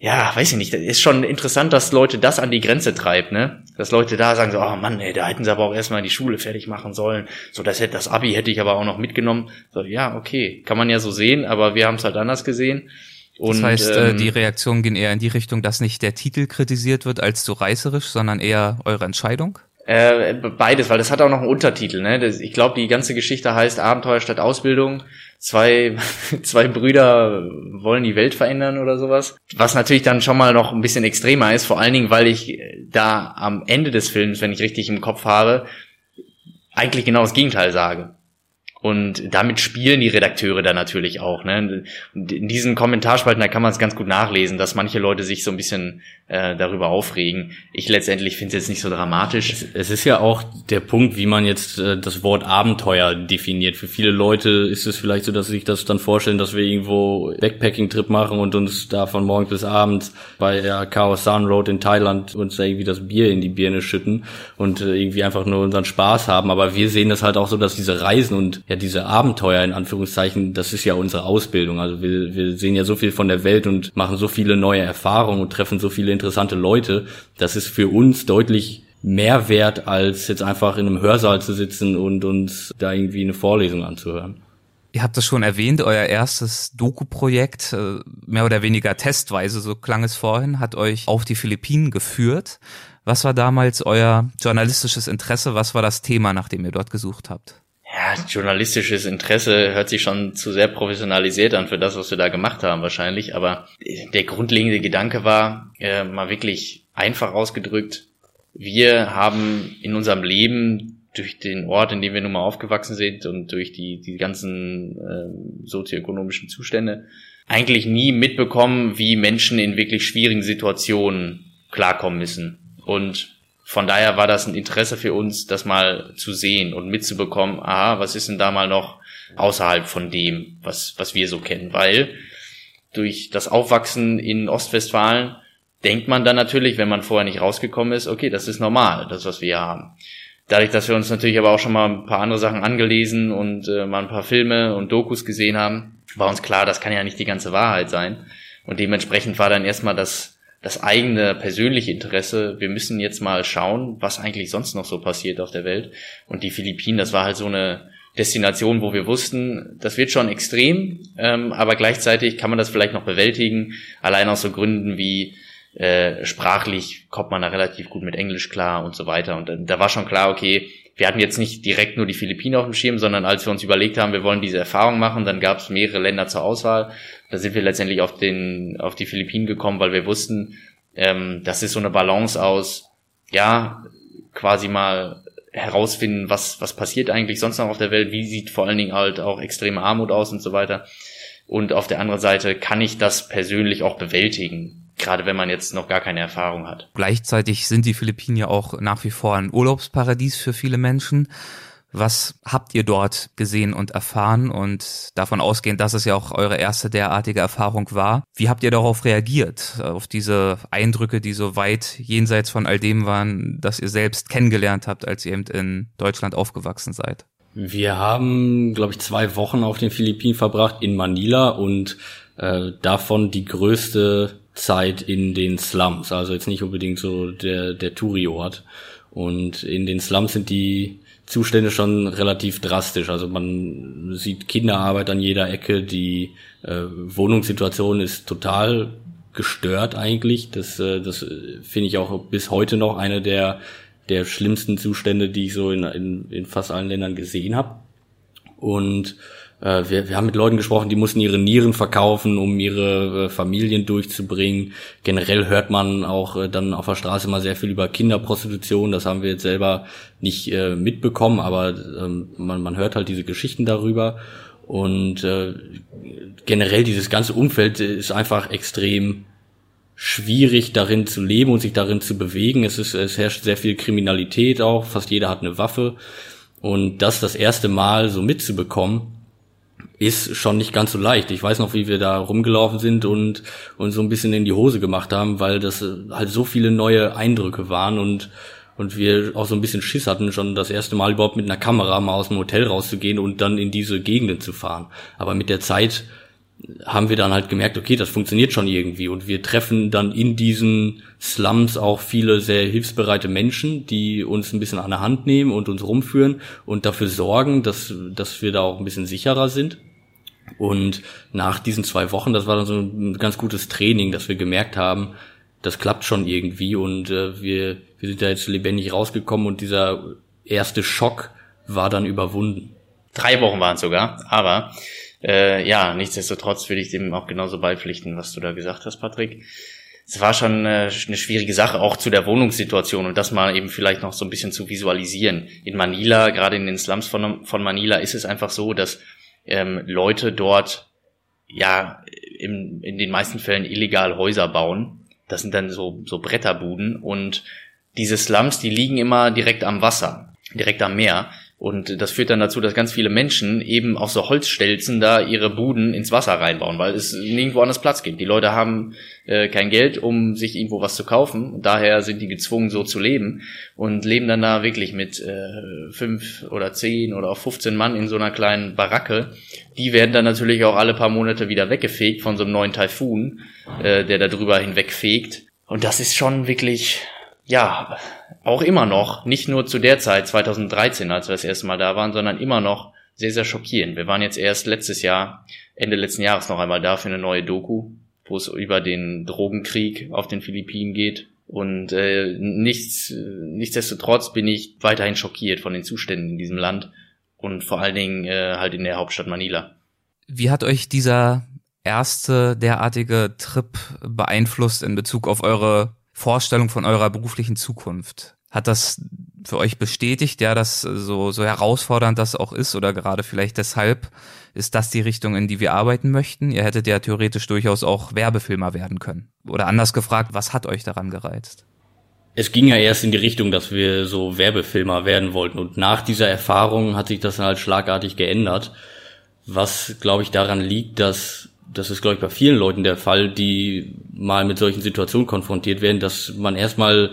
ja, weiß ich nicht, ist schon interessant, dass Leute das an die Grenze treibt, ne? Dass Leute da sagen so, oh Mann, ey, da hätten sie aber auch erstmal die Schule fertig machen sollen. So, das hätte das Abi hätte ich aber auch noch mitgenommen. So, ja, okay, kann man ja so sehen, aber wir haben es halt anders gesehen.
Und, das heißt, äh, ähm, die Reaktionen gehen eher in die Richtung, dass nicht der Titel kritisiert wird als zu reißerisch, sondern eher eure Entscheidung?
Äh, beides, weil das hat auch noch einen Untertitel. Ne? Das, ich glaube, die ganze Geschichte heißt Abenteuer statt Ausbildung. Zwei, zwei Brüder wollen die Welt verändern oder sowas. Was natürlich dann schon mal noch ein bisschen extremer ist, vor allen Dingen, weil ich da am Ende des Films, wenn ich richtig im Kopf habe, eigentlich genau das Gegenteil sage. Und damit spielen die Redakteure dann natürlich auch. Ne? In diesen Kommentarspalten, da kann man es ganz gut nachlesen, dass manche Leute sich so ein bisschen äh, darüber aufregen. Ich letztendlich finde es jetzt nicht so dramatisch.
Es, es, ist ja auch der Punkt, wie man jetzt äh, das Wort Abenteuer definiert. Für viele Leute ist es vielleicht so, dass sie sich das dann vorstellen, dass wir irgendwo Backpacking-Trip machen und uns da von morgens bis abends bei der Khao San Road in Thailand uns da irgendwie das Bier in die Birne schütten und äh, irgendwie einfach nur unseren Spaß haben. Aber wir sehen das halt auch so, dass diese Reisen und ja diese Abenteuer in Anführungszeichen, das ist ja unsere Ausbildung. Also wir, wir sehen ja so viel von der Welt und machen so viele neue Erfahrungen und treffen so viele interessante Leute. Das ist für uns deutlich mehr wert, als jetzt einfach in einem Hörsaal zu sitzen und uns da irgendwie eine Vorlesung anzuhören.
Ihr habt es schon erwähnt, euer erstes Doku-Projekt, äh, mehr oder weniger testweise, so klang es vorhin, hat euch auf die Philippinen geführt. Was war damals euer journalistisches Interesse? Was war das Thema, nach dem ihr dort gesucht habt?
Ja, journalistisches Interesse hört sich schon zu sehr professionalisiert an für das, was wir da gemacht haben wahrscheinlich. Aber der grundlegende Gedanke war, äh, mal wirklich einfach ausgedrückt, wir haben in unserem Leben durch den Ort, in dem wir nun mal aufgewachsen sind und durch die, die ganzen äh, sozioökonomischen Zustände, eigentlich nie mitbekommen, wie Menschen in wirklich schwierigen Situationen klarkommen müssen. Und von daher war das ein Interesse für uns, das mal zu sehen und mitzubekommen, aha, was ist denn da mal noch außerhalb von dem, was, was wir so kennen, weil durch das Aufwachsen in Ostwestfalen denkt man dann natürlich, wenn man vorher nicht rausgekommen ist, okay, das ist normal, das, was wir haben dadurch, dass wir uns natürlich aber auch schon mal ein paar andere Sachen angelesen und äh, mal ein paar Filme und Dokus gesehen haben, war uns klar, das kann ja nicht die ganze Wahrheit sein. Und dementsprechend war dann erstmal das, das eigene persönliche Interesse, wir müssen jetzt mal schauen, was eigentlich sonst noch so passiert auf der Welt. Und die Philippinen, das war halt so eine Destination, wo wir wussten, das wird schon extrem, ähm, aber gleichzeitig kann man das vielleicht noch bewältigen, allein aus so Gründen wie äh, sprachlich kommt man da relativ gut mit Englisch klar und so weiter. Und äh, da war schon klar, okay, wir hatten jetzt nicht direkt nur die Philippinen auf dem Schirm, sondern als wir uns überlegt haben, wir wollen diese Erfahrung machen, dann gab es mehrere Länder zur Auswahl. Da sind wir letztendlich auf den auf die Philippinen gekommen, weil wir wussten, ähm, das ist so eine Balance aus, ja, quasi mal herausfinden, was was passiert eigentlich sonst noch auf der Welt, wie sieht vor allen Dingen halt auch extreme Armut aus und so weiter. Und auf der anderen Seite kann ich das persönlich auch bewältigen gerade wenn man jetzt noch gar keine Erfahrung hat.
Gleichzeitig sind die Philippinen ja auch nach wie vor ein Urlaubsparadies für viele Menschen. Was habt ihr dort gesehen und erfahren und davon ausgehend, dass es ja auch eure erste derartige Erfahrung war? Wie habt ihr darauf reagiert, auf diese Eindrücke, die so weit jenseits von all dem waren, dass ihr selbst kennengelernt habt, als ihr eben in Deutschland aufgewachsen seid?
Wir haben, glaube ich, zwei Wochen auf den Philippinen verbracht in Manila und äh, davon die größte Zeit in den Slums, also jetzt nicht unbedingt so der, der Touri-Ort. Und in den Slums sind die Zustände schon relativ drastisch. Also man sieht Kinderarbeit an jeder Ecke, die äh, Wohnungssituation ist total gestört eigentlich. Das, äh, das finde ich auch bis heute noch eine der, der schlimmsten Zustände, die ich so in, in, in fast allen Ländern gesehen habe. Und wir, wir haben mit Leuten gesprochen, die mussten ihre Nieren verkaufen, um ihre äh, Familien durchzubringen. Generell hört man auch äh, dann auf der Straße mal sehr viel über Kinderprostitution. Das haben wir jetzt selber nicht äh, mitbekommen, aber ähm, man, man hört halt diese Geschichten darüber. Und äh, generell dieses ganze Umfeld ist einfach extrem schwierig darin zu leben und sich darin zu bewegen. Es ist, es herrscht sehr viel Kriminalität auch. Fast jeder hat eine Waffe. Und das das erste Mal so mitzubekommen, ist schon nicht ganz so leicht. Ich weiß noch, wie wir da rumgelaufen sind und, und so ein bisschen in die Hose gemacht haben, weil das äh, halt so viele neue Eindrücke waren und, und wir auch so ein bisschen Schiss hatten, schon das erste Mal überhaupt mit einer Kamera mal aus dem Hotel rauszugehen und dann in diese Gegenden zu fahren. Aber mit der Zeit haben wir dann halt gemerkt, okay, das funktioniert schon irgendwie und wir treffen dann in diesen Slums auch viele sehr hilfsbereite Menschen, die uns ein bisschen an der Hand nehmen und uns rumführen und dafür sorgen, dass, dass wir da auch ein bisschen sicherer sind. Und nach diesen zwei Wochen, das war dann so ein ganz gutes Training, dass wir gemerkt haben, das klappt schon irgendwie und äh, wir, wir sind da jetzt lebendig rausgekommen und dieser erste Schock war dann überwunden.
Drei Wochen waren es sogar, aber äh, ja, nichtsdestotrotz würde ich dem auch genauso beipflichten, was du da gesagt hast, Patrick. Es war schon äh, eine schwierige Sache, auch zu der Wohnungssituation und das mal eben vielleicht noch so ein bisschen zu visualisieren. In Manila, gerade in den Slums von, von Manila, ist es einfach so, dass ähm, Leute dort ja im, in den meisten Fällen illegal Häuser bauen. Das sind dann so, so Bretterbuden und diese Slums, die liegen immer direkt am Wasser, direkt am Meer. Und das führt dann dazu, dass ganz viele Menschen eben auf so Holzstelzen da ihre Buden ins Wasser reinbauen, weil es nirgendwo anders Platz gibt. Die Leute haben äh, kein Geld, um sich irgendwo was zu kaufen. Daher sind die gezwungen, so zu leben und leben dann da wirklich mit äh, fünf oder zehn oder auch 15 Mann in so einer kleinen Baracke. Die werden dann natürlich auch alle paar Monate wieder weggefegt von so einem neuen Taifun, äh, der da drüber hinwegfegt. Und das ist schon wirklich ja, auch immer noch, nicht nur zu der Zeit, 2013, als wir das erste Mal da waren, sondern immer noch sehr, sehr schockierend. Wir waren jetzt erst letztes Jahr, Ende letzten Jahres noch einmal da für eine neue Doku, wo es über den Drogenkrieg auf den Philippinen geht. Und äh, nichts, nichtsdestotrotz bin ich weiterhin schockiert von den Zuständen in diesem Land und vor allen Dingen äh, halt in der Hauptstadt Manila.
Wie hat euch dieser erste derartige Trip beeinflusst in Bezug auf eure Vorstellung von eurer beruflichen Zukunft? Hat das für euch bestätigt, ja, dass so, so herausfordernd das auch ist oder gerade vielleicht deshalb ist das die Richtung, in die wir arbeiten möchten? Ihr hättet ja theoretisch durchaus auch Werbefilmer werden können. Oder anders gefragt, was hat euch daran gereizt?
Es ging ja erst in die Richtung, dass wir so Werbefilmer werden wollten und nach dieser Erfahrung hat sich das dann halt schlagartig geändert, was glaube ich daran liegt, dass das ist, glaube ich, bei vielen Leuten der Fall, die mal mit solchen Situationen konfrontiert werden, dass man erstmal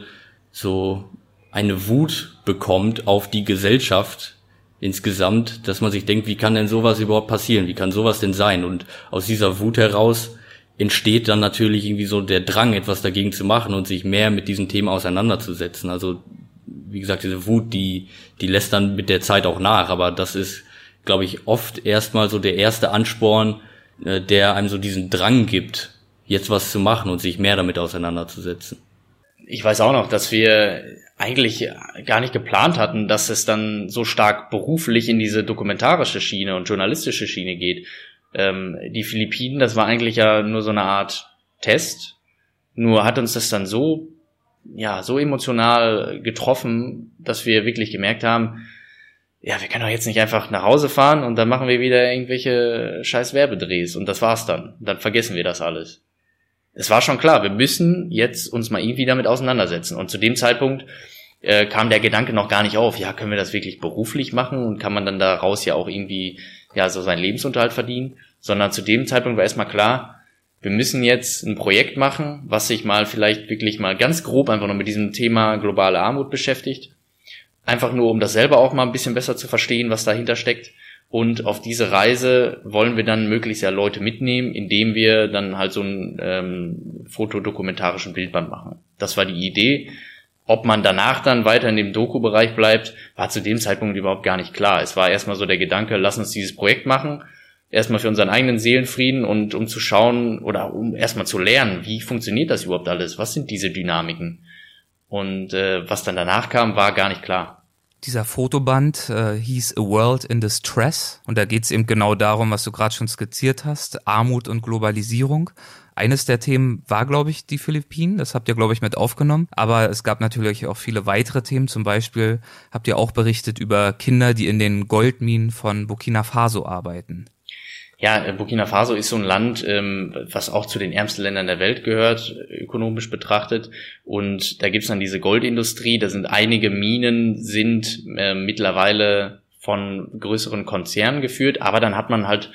so eine Wut bekommt auf die Gesellschaft insgesamt, dass man sich denkt, wie kann denn sowas überhaupt passieren? Wie kann sowas denn sein? Und aus dieser Wut heraus entsteht dann natürlich irgendwie so der Drang, etwas dagegen zu machen und sich mehr mit diesen Themen auseinanderzusetzen. Also, wie gesagt, diese Wut, die, die lässt dann mit der Zeit auch nach, aber das ist, glaube ich, oft erstmal so der erste Ansporn, äh, der einem so diesen Drang gibt, jetzt was zu machen und sich mehr damit auseinanderzusetzen.
Ich weiß auch noch, dass wir eigentlich gar nicht geplant hatten, dass es dann so stark beruflich in diese dokumentarische Schiene und journalistische Schiene geht. Ähm, die Philippinen, das war eigentlich ja nur so eine Art Test. Nur hat uns das dann so, ja, so emotional getroffen, dass wir wirklich gemerkt haben, ja, wir können doch jetzt nicht einfach nach Hause fahren und dann machen wir wieder irgendwelche scheiß Werbedrehs und das war's dann. Dann vergessen wir das alles. Es war schon klar, wir müssen jetzt uns mal irgendwie damit auseinandersetzen. Und zu dem Zeitpunkt äh, kam der Gedanke noch gar nicht auf, ja, können wir das wirklich beruflich machen und kann man dann daraus ja auch irgendwie ja so seinen Lebensunterhalt verdienen, sondern zu dem Zeitpunkt war erstmal klar, wir müssen jetzt ein Projekt machen, was sich mal vielleicht wirklich mal ganz grob einfach nur mit diesem Thema globale Armut beschäftigt Einfach nur, um das selber auch mal ein bisschen besser zu verstehen, was dahinter steckt. Und auf diese Reise wollen wir dann möglichst ja Leute mitnehmen, indem wir dann halt so einen ähm, fotodokumentarischen Bildband machen. Das war die Idee. Ob man danach dann weiter in dem Doku-Bereich bleibt, war zu dem Zeitpunkt überhaupt gar nicht klar. Es war erstmal so der Gedanke, lass uns dieses Projekt machen, erstmal für unseren eigenen Seelenfrieden und um zu schauen oder um erstmal zu lernen, wie funktioniert das überhaupt alles? Was sind diese Dynamiken? Und äh, was dann danach kam, war gar nicht klar.
Dieser Fotoband äh, hieß A World in Distress und da geht es eben genau darum, was du gerade schon skizziert hast, Armut und Globalisierung. Eines der Themen war, glaube ich, die Philippinen. Das habt ihr, glaube ich, mit aufgenommen. Aber es gab natürlich auch viele weitere Themen. Zum Beispiel habt ihr auch berichtet über Kinder, die in den Goldminen von Burkina Faso arbeiten.
Ja, äh, Burkina Faso ist so ein Land, ähm, was auch zu den ärmsten Ländern der Welt gehört, ökonomisch betrachtet. Und da gibt's dann diese Goldindustrie. Da sind einige Minen, sind äh, mittlerweile von größeren Konzernen geführt, aber dann hat man halt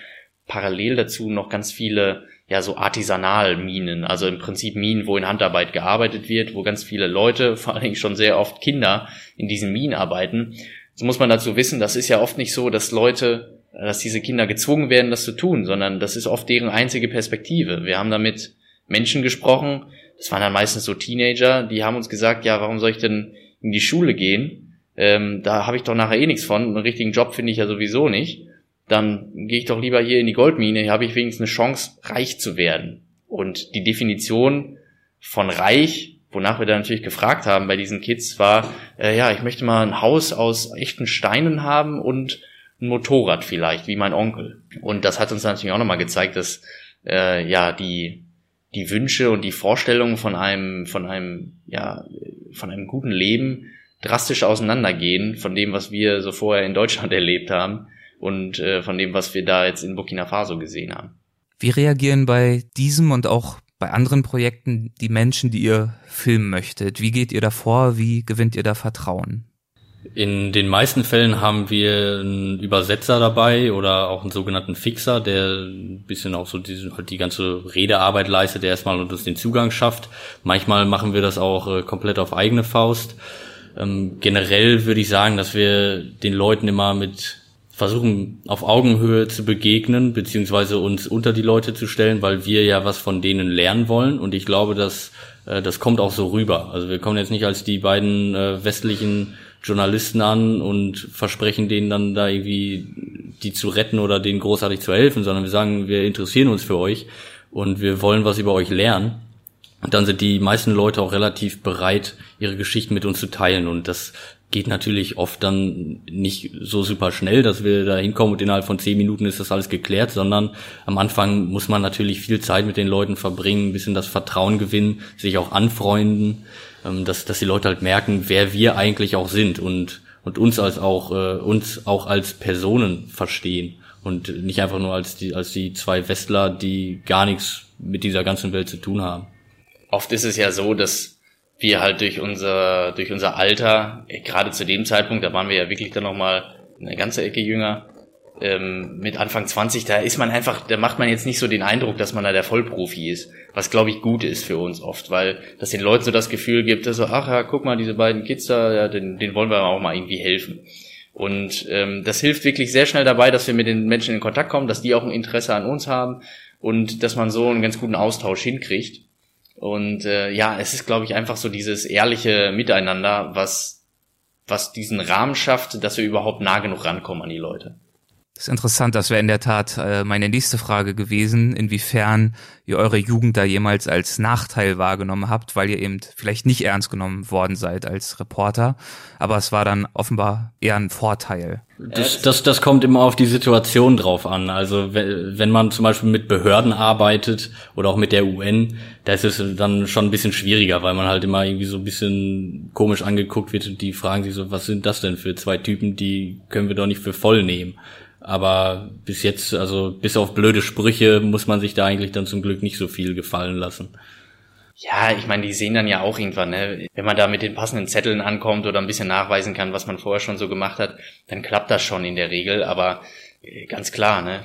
parallel dazu noch ganz viele ja so Artisanalminen, also im Prinzip Minen, wo in Handarbeit gearbeitet wird, wo ganz viele Leute, vor allen Dingen schon sehr oft Kinder, in diesen Minen arbeiten. So muss man dazu wissen, das ist ja oft nicht so, dass Leute dass diese Kinder gezwungen werden, das zu tun, sondern das ist oft deren einzige Perspektive. Wir haben damit Menschen gesprochen, das waren dann meistens so Teenager, die haben uns gesagt, ja, warum soll ich denn in die Schule gehen? Ähm, da habe ich doch nachher eh nichts von, einen richtigen Job finde ich ja sowieso nicht. Dann gehe ich doch lieber hier in die Goldmine, hier habe ich wenigstens eine Chance, reich zu werden. Und die Definition von reich, wonach wir da natürlich gefragt haben bei diesen Kids, war, äh, ja, ich möchte mal ein Haus aus echten Steinen haben und ein Motorrad vielleicht, wie mein Onkel. Und das hat uns natürlich auch nochmal gezeigt, dass äh, ja die die Wünsche und die Vorstellungen von einem von einem ja von einem guten Leben drastisch auseinandergehen von dem, was wir so vorher in Deutschland erlebt haben und äh, von dem, was wir da jetzt in Burkina Faso gesehen haben.
Wie reagieren bei diesem und auch bei anderen Projekten die Menschen, die ihr filmen möchtet? Wie geht ihr da vor? Wie gewinnt ihr da Vertrauen?
In den meisten Fällen haben wir einen Übersetzer dabei oder auch einen sogenannten Fixer, der ein bisschen auch so die, halt die ganze Redearbeit leistet, der erstmal uns den Zugang schafft. Manchmal machen wir das auch äh, komplett auf eigene Faust. Ähm, generell würde ich sagen, dass wir den Leuten immer mit versuchen auf Augenhöhe zu begegnen, beziehungsweise uns unter die Leute zu stellen, weil wir ja was von denen lernen wollen. Und ich glaube, dass äh, das kommt auch so rüber. Also wir kommen jetzt nicht als die beiden äh, westlichen Journalisten an und versprechen denen dann da irgendwie die zu retten oder denen großartig zu helfen, sondern wir sagen, wir interessieren uns für euch und wir wollen was über euch lernen. Und dann sind die meisten Leute auch relativ bereit, ihre Geschichten mit uns zu teilen. Und das geht natürlich oft dann nicht so super schnell, dass wir da hinkommen und innerhalb von zehn Minuten ist das alles geklärt, sondern am Anfang muss man natürlich viel Zeit mit den Leuten verbringen, ein bisschen das Vertrauen gewinnen, sich auch anfreunden, ähm, dass, dass die Leute halt merken, wer wir eigentlich auch sind und, und uns als auch, äh, uns auch als Personen verstehen und nicht einfach nur als die, als die zwei Westler, die gar nichts mit dieser ganzen Welt zu tun haben.
Oft ist es ja so, dass wir halt durch unser, durch unser Alter, gerade zu dem Zeitpunkt, da waren wir ja wirklich dann nochmal eine ganze Ecke jünger, ähm, mit Anfang 20, da ist man einfach, da macht man jetzt nicht so den Eindruck, dass man da der Vollprofi ist, was glaube ich gut ist für uns oft, weil das den Leuten so das Gefühl gibt, dass so, ach ja, guck mal, diese beiden Kids da, ja, den, den wollen wir auch mal irgendwie helfen. Und ähm, das hilft wirklich sehr schnell dabei, dass wir mit den Menschen in Kontakt kommen, dass die auch ein Interesse an uns haben und dass man so einen ganz guten Austausch hinkriegt. Und äh, ja, es ist, glaube ich, einfach so dieses ehrliche Miteinander, was, was diesen Rahmen schafft, dass wir überhaupt nah genug rankommen an die Leute.
Das ist interessant, das wäre in der Tat äh, meine nächste Frage gewesen, inwiefern ihr eure Jugend da jemals als Nachteil wahrgenommen habt, weil ihr eben vielleicht nicht ernst genommen worden seid als Reporter, aber es war dann offenbar eher ein Vorteil.
Das, das, das kommt immer auf die Situation drauf an. Also wenn man zum Beispiel mit Behörden arbeitet oder auch mit der UN, da ist es dann schon ein bisschen schwieriger, weil man halt immer irgendwie so ein bisschen komisch angeguckt wird und die fragen sich so, was sind das denn für zwei Typen, die können wir doch nicht für voll nehmen. Aber bis jetzt, also bis auf blöde Sprüche, muss man sich da eigentlich dann zum Glück nicht so viel gefallen lassen.
Ja, ich meine, die sehen dann ja auch irgendwann, ne? wenn man da mit den passenden Zetteln ankommt oder ein bisschen nachweisen kann, was man vorher schon so gemacht hat, dann klappt das schon in der Regel. Aber äh, ganz klar, ne?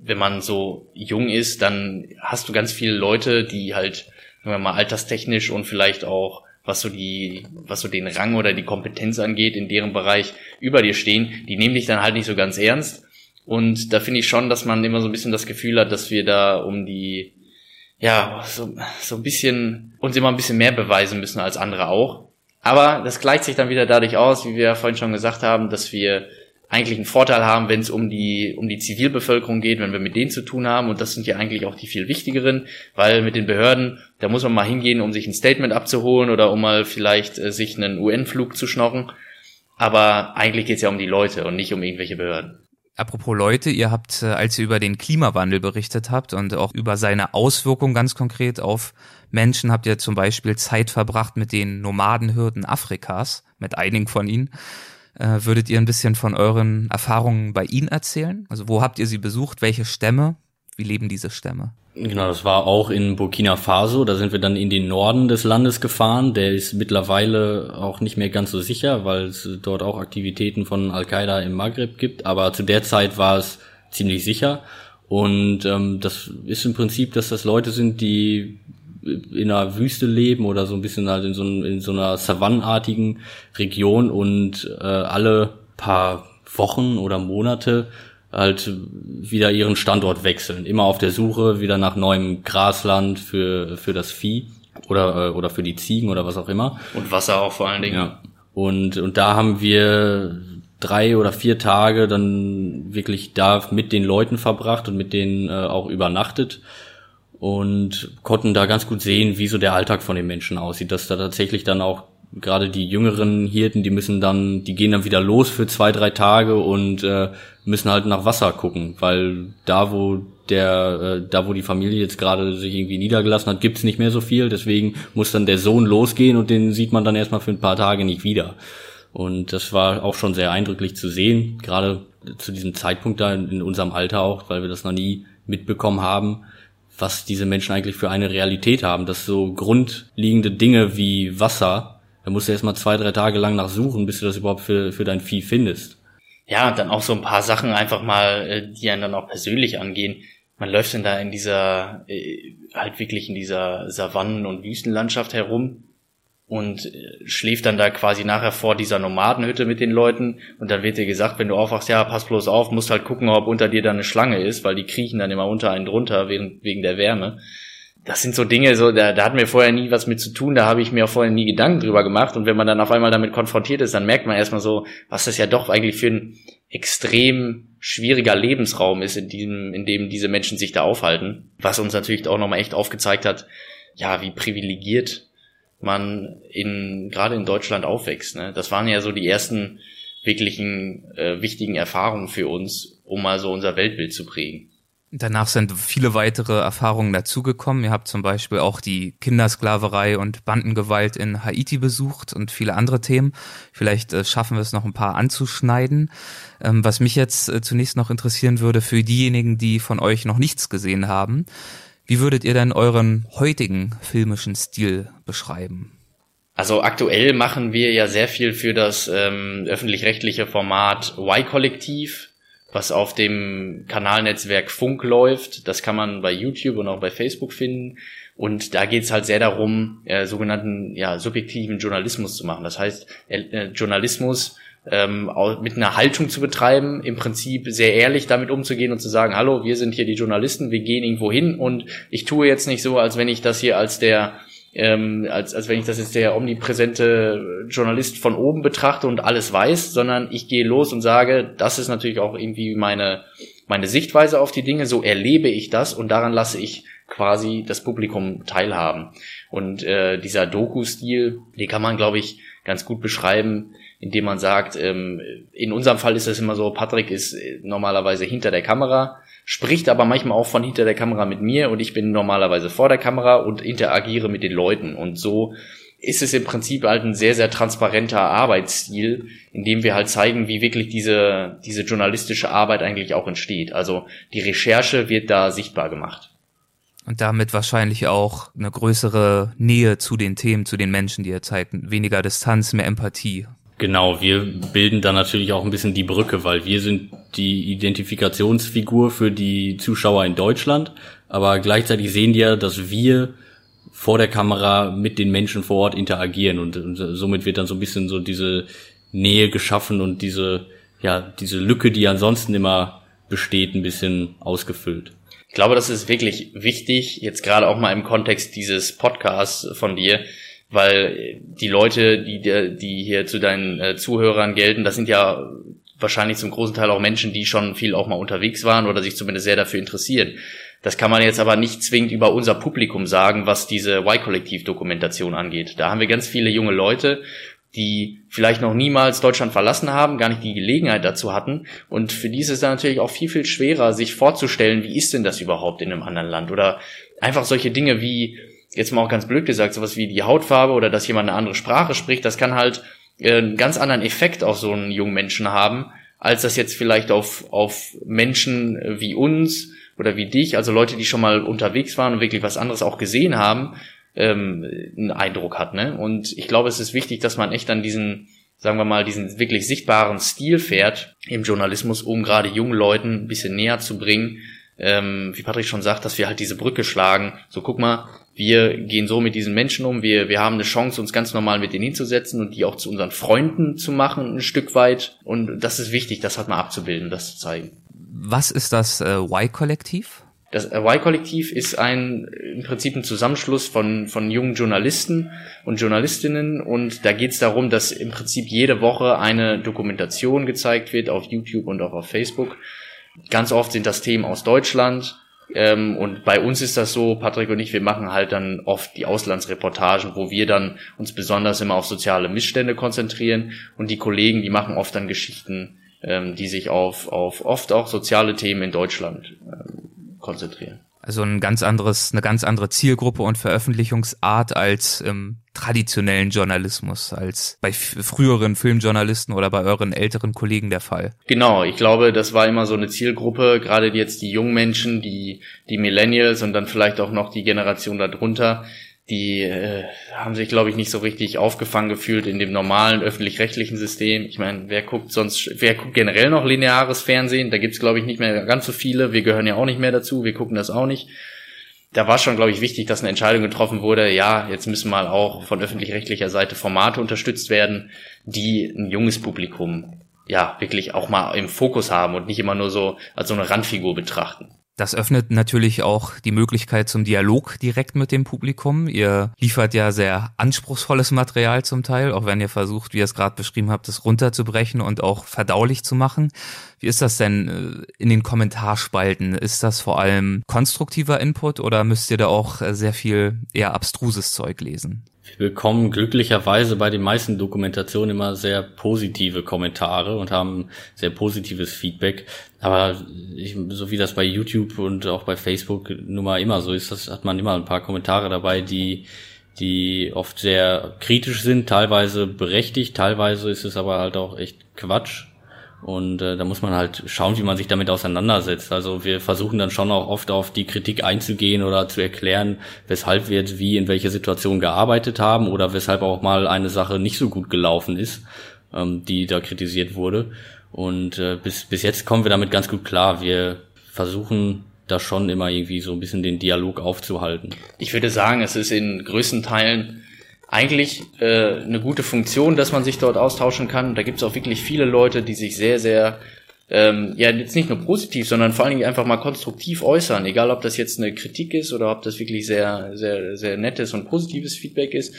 wenn man so jung ist, dann hast du ganz viele Leute, die halt, sagen wir mal, alterstechnisch und vielleicht auch was so die, was so den Rang oder die Kompetenz angeht, in deren Bereich über dir stehen, die nehmen dich dann halt nicht so ganz ernst. Und da finde ich schon, dass man immer so ein bisschen das Gefühl hat, dass wir da um die, ja, so, so ein bisschen, uns immer ein bisschen mehr beweisen müssen als andere auch. Aber das gleicht sich dann wieder dadurch aus, wie wir ja vorhin schon gesagt haben, dass wir eigentlich einen Vorteil haben, wenn es um die, um die Zivilbevölkerung geht, wenn wir mit denen zu tun haben. Und das sind ja eigentlich auch die viel wichtigeren, weil mit den Behörden, da muss man mal hingehen, um sich ein Statement abzuholen oder um mal vielleicht äh, sich einen UN-Flug zu schnorren. Aber eigentlich geht es ja um die Leute und nicht um irgendwelche Behörden.
Apropos Leute, ihr habt, äh, als ihr über den Klimawandel berichtet habt und auch über seine Auswirkungen ganz konkret auf Menschen, habt ihr zum Beispiel Zeit verbracht mit den Nomadenhürden Afrikas, mit einigen von ihnen. Äh, würdet ihr ein bisschen von euren Erfahrungen bei ihnen erzählen? Also wo habt ihr sie besucht? Welche Stämme? Wie leben diese Stämme?
Genau, das war auch in Burkina Faso. Da sind wir dann in den Norden des Landes gefahren. Der ist mittlerweile auch nicht mehr ganz so sicher, weil es dort auch Aktivitäten von Al-Qaida im Maghreb gibt. Aber zu der Zeit war es ziemlich sicher. Und ähm, das ist im Prinzip, dass das Leute sind, die in einer Wüste leben oder so ein bisschen halt in so, in so einer savannenartigen Region und äh, alle paar Wochen oder Monate halt wieder ihren Standort wechseln. Immer auf der Suche wieder nach neuem Grasland für, für das Vieh oder, äh, oder für die Ziegen oder was auch immer.
Und Wasser auch vor allen Dingen.
Ja. Und, und da haben wir drei oder vier Tage dann wirklich da mit den Leuten verbracht und mit denen äh, auch übernachtet und konnten da ganz gut sehen, wie so der Alltag von den Menschen aussieht, dass da tatsächlich dann auch gerade die jüngeren Hirten, die müssen dann, die gehen dann wieder los für zwei, drei Tage und äh, müssen halt nach Wasser gucken, weil da, wo der, äh, da wo die Familie jetzt gerade sich irgendwie niedergelassen hat, gibt's nicht mehr so viel. Deswegen muss dann der Sohn losgehen und den sieht man dann erstmal für ein paar Tage nicht wieder. Und das war auch schon sehr eindrücklich zu sehen, gerade zu diesem Zeitpunkt da in, in unserem Alter auch, weil wir das noch nie mitbekommen haben, was diese Menschen eigentlich für eine Realität haben, dass so grundlegende Dinge wie Wasser, da musst du erst mal zwei, drei Tage lang nachsuchen, bis du das überhaupt für, für dein Vieh findest.
Ja, und dann auch so ein paar Sachen einfach mal, äh, die einen dann auch persönlich angehen. Man läuft dann da in dieser, äh, halt wirklich in dieser Savannen- und Wüstenlandschaft herum und äh, schläft dann da quasi nachher vor dieser Nomadenhütte mit den Leuten und dann wird dir gesagt, wenn du aufwachst, ja, pass bloß auf, musst halt gucken, ob unter dir da eine Schlange ist, weil die kriechen dann immer unter einen drunter wegen, wegen der Wärme. das sind so Dinge, so da, da hatten wir vorher nie was mit zu tun, da habe ich mir auch vorher nie Gedanken drüber gemacht. Und wenn man dann auf einmal damit konfrontiert ist, dann merkt man erstmal so, was das ja doch eigentlich für ein extrem schwieriger Lebensraum ist, in dem, in dem diese Menschen sich da aufhalten. Was uns natürlich auch nochmal echt aufgezeigt hat, ja, wie privilegiert man in gerade in Deutschland aufwächst. Ne? Das waren ja so die ersten wirklichen äh, wichtigen Erfahrungen für uns, um mal so unser Weltbild zu prägen.
Danach sind viele weitere Erfahrungen dazugekommen. Ihr habt zum Beispiel auch die Kindersklaverei und Bandengewalt in Haiti besucht und viele andere Themen. Vielleicht äh, schaffen wir es noch ein paar anzuschneiden. Ähm, was mich jetzt äh, zunächst noch interessieren würde für diejenigen, die von euch noch nichts gesehen haben. Wie würdet ihr denn euren heutigen filmischen Stil beschreiben?
Also aktuell machen wir ja sehr viel für das ähm, öffentlich-rechtliche Format Y-Kollektiv, was auf dem Kanalnetzwerk Funk läuft. Das kann man bei YouTube und auch bei Facebook finden. Und da geht's halt sehr darum, äh, sogenannten ja, subjektiven Journalismus zu machen. Das heißt, äh, Journalismus ähm, mit einer Haltung zu betreiben, im Prinzip sehr ehrlich damit umzugehen und zu sagen, hallo, wir sind hier die Journalisten, wir gehen irgendwo hin und ich tue jetzt nicht so, als wenn ich das hier als der ähm, als, als wenn ich das jetzt der omnipräsente Journalist von oben betrachte und alles weiß, sondern ich gehe los und sage, das ist natürlich auch irgendwie meine, meine Sichtweise auf die Dinge, so erlebe ich das und daran lasse ich quasi das Publikum teilhaben. Und äh, dieser Doku-Stil, den kann man, glaube ich, ganz gut beschreiben, indem man sagt, ähm, in unserem Fall ist es immer so, Patrick ist äh, normalerweise hinter der Kamera, spricht aber manchmal auch von hinter der Kamera mit mir und ich bin normalerweise vor der Kamera und interagiere mit den Leuten. Und so ist es im Prinzip halt ein sehr, sehr transparenter Arbeitsstil, in dem wir halt zeigen, wie wirklich diese, diese journalistische Arbeit eigentlich auch entsteht. Also die Recherche wird da sichtbar gemacht.
Und damit wahrscheinlich auch eine größere Nähe zu den Themen, zu den Menschen, die ihr zeigt. Weniger Distanz, mehr Empathie.
Genau, wir bilden da natürlich auch ein bisschen die Brücke, weil wir sind die Identifikationsfigur für die Zuschauer in Deutschland, aber gleichzeitig sehen die ja, dass wir vor der Kamera mit den Menschen vor Ort interagieren und, und somit wird dann so ein bisschen so diese Nähe geschaffen und diese, ja, diese Lücke, die ansonsten immer besteht, ein bisschen ausgefüllt.
Ich glaube, das ist wirklich wichtig, jetzt gerade auch mal im Kontext dieses Podcasts von dir, weil die Leute, die, die hier zu deinen äh, Zuhörern gelten, das sind ja wahrscheinlich zum großen Teil auch Menschen, die schon viel auch mal unterwegs waren oder sich zumindest sehr dafür interessieren. Das kann man jetzt aber nicht zwingend über unser Publikum sagen, was diese Y-Kollektiv-Dokumentation angeht. Da haben wir ganz viele junge Leute, die vielleicht noch niemals Deutschland verlassen haben, gar nicht die Gelegenheit dazu hatten. Und für die ist es dann natürlich auch viel, viel schwerer, sich vorzustellen, wie ist denn das überhaupt in einem anderen Land? Oder einfach solche Dinge wie, jetzt mal auch ganz blöd gesagt, sowas wie die Hautfarbe oder dass jemand eine andere Sprache spricht, das kann halt äh, einen ganz anderen Effekt auf so einen jungen Menschen haben, als das jetzt vielleicht auf, auf Menschen wie uns oder wie dich, also Leute, die schon mal unterwegs waren und wirklich was anderes auch gesehen haben, ähm, einen Eindruck hat. Ne? Und ich glaube, es ist wichtig, dass man echt an diesen, sagen wir mal, diesen wirklich sichtbaren Stil fährt im Journalismus, um gerade jungen Leuten ein bisschen näher zu bringen, ähm, wie Patrick schon sagt, dass wir halt diese Brücke schlagen. So, guck mal, wir gehen so mit diesen Menschen um, wir, wir haben eine Chance, uns ganz normal mit denen hinzusetzen und die auch zu unseren Freunden zu machen, ein Stück weit. Und das ist wichtig, das hat mal abzubilden, das zu zeigen.
Was ist das äh, Y-Kollektiv?
Das Y-Kollektiv ist ein im Prinzip ein Zusammenschluss von, von jungen Journalisten und Journalistinnen und da geht es darum, dass im Prinzip jede Woche eine Dokumentation gezeigt wird auf YouTube und auch auf Facebook. Ganz oft sind das Themen aus Deutschland, ähm, und bei uns ist das so, Patrick und ich, wir machen halt dann oft die Auslandsreportagen, wo wir dann uns besonders immer auf soziale Missstände konzentrieren. Und die Kollegen, die machen oft dann Geschichten, ähm, die sich auf, auf oft auch soziale Themen in Deutschland ähm, konzentrieren.
Also ein ganz anderes, eine ganz andere Zielgruppe und Veröffentlichungsart als im traditionellen Journalismus, als bei früheren Filmjournalisten oder bei euren älteren Kollegen der Fall.
Genau, ich glaube, das war immer so eine Zielgruppe, gerade jetzt die jungen Menschen, die, die Millennials und dann vielleicht auch noch die Generation darunter, die äh, haben sich, glaube ich, nicht so richtig aufgefangen gefühlt in dem normalen öffentlich-rechtlichen System. Ich meine, wer guckt sonst, wer guckt generell noch lineares Fernsehen? Da gibt's, glaube ich, nicht mehr ganz so viele. Wir gehören ja auch nicht mehr dazu, wir gucken das auch nicht. Da war schon, glaube ich, wichtig, dass eine Entscheidung getroffen wurde, ja, jetzt müssen mal auch von öffentlich-rechtlicher Seite Formate unterstützt werden, die ein junges Publikum ja wirklich auch mal im Fokus haben und nicht immer nur so als so eine Randfigur betrachten.
Das öffnet natürlich auch die Möglichkeit zum Dialog direkt mit dem Publikum. Ihr liefert ja sehr anspruchsvolles Material zum Teil, auch wenn ihr versucht, wie ihr es gerade beschrieben habt, das runterzubrechen und auch verdaulich zu machen. Wie ist das denn äh, in den Kommentarspalten? Ist das vor allem konstruktiver Input oder müsst ihr da auch äh, sehr viel eher abstruses Zeug lesen?
Wir bekommen glücklicherweise bei den meisten Dokumentationen immer sehr positive Kommentare und haben sehr positives Feedback. Aber ich, so wie das bei YouTube und auch bei Facebook nun mal immer so ist, das hat man immer ein paar Kommentare dabei, die die oft sehr kritisch sind, teilweise berechtigt, teilweise ist es aber halt auch echt Quatsch. Und äh, da muss man halt schauen, wie man sich damit auseinandersetzt. Also wir versuchen dann schon auch oft auf die Kritik einzugehen oder zu erklären, weshalb wir jetzt wie in welcher Situation gearbeitet haben oder weshalb auch mal eine Sache nicht so gut gelaufen ist, ähm, die da kritisiert wurde. Und äh, bis, bis jetzt kommen wir damit ganz gut klar. Wir versuchen da schon immer irgendwie so ein bisschen den Dialog aufzuhalten.
Ich würde sagen, es ist in größten Teilen eigentlich äh, eine gute Funktion, dass man sich dort austauschen kann. Da gibt es auch wirklich viele Leute, die sich sehr, sehr ähm, ja jetzt nicht nur positiv, sondern vor allen Dingen einfach mal konstruktiv äußern, egal ob das jetzt eine Kritik ist oder ob das wirklich sehr, sehr, sehr nettes und positives Feedback ist.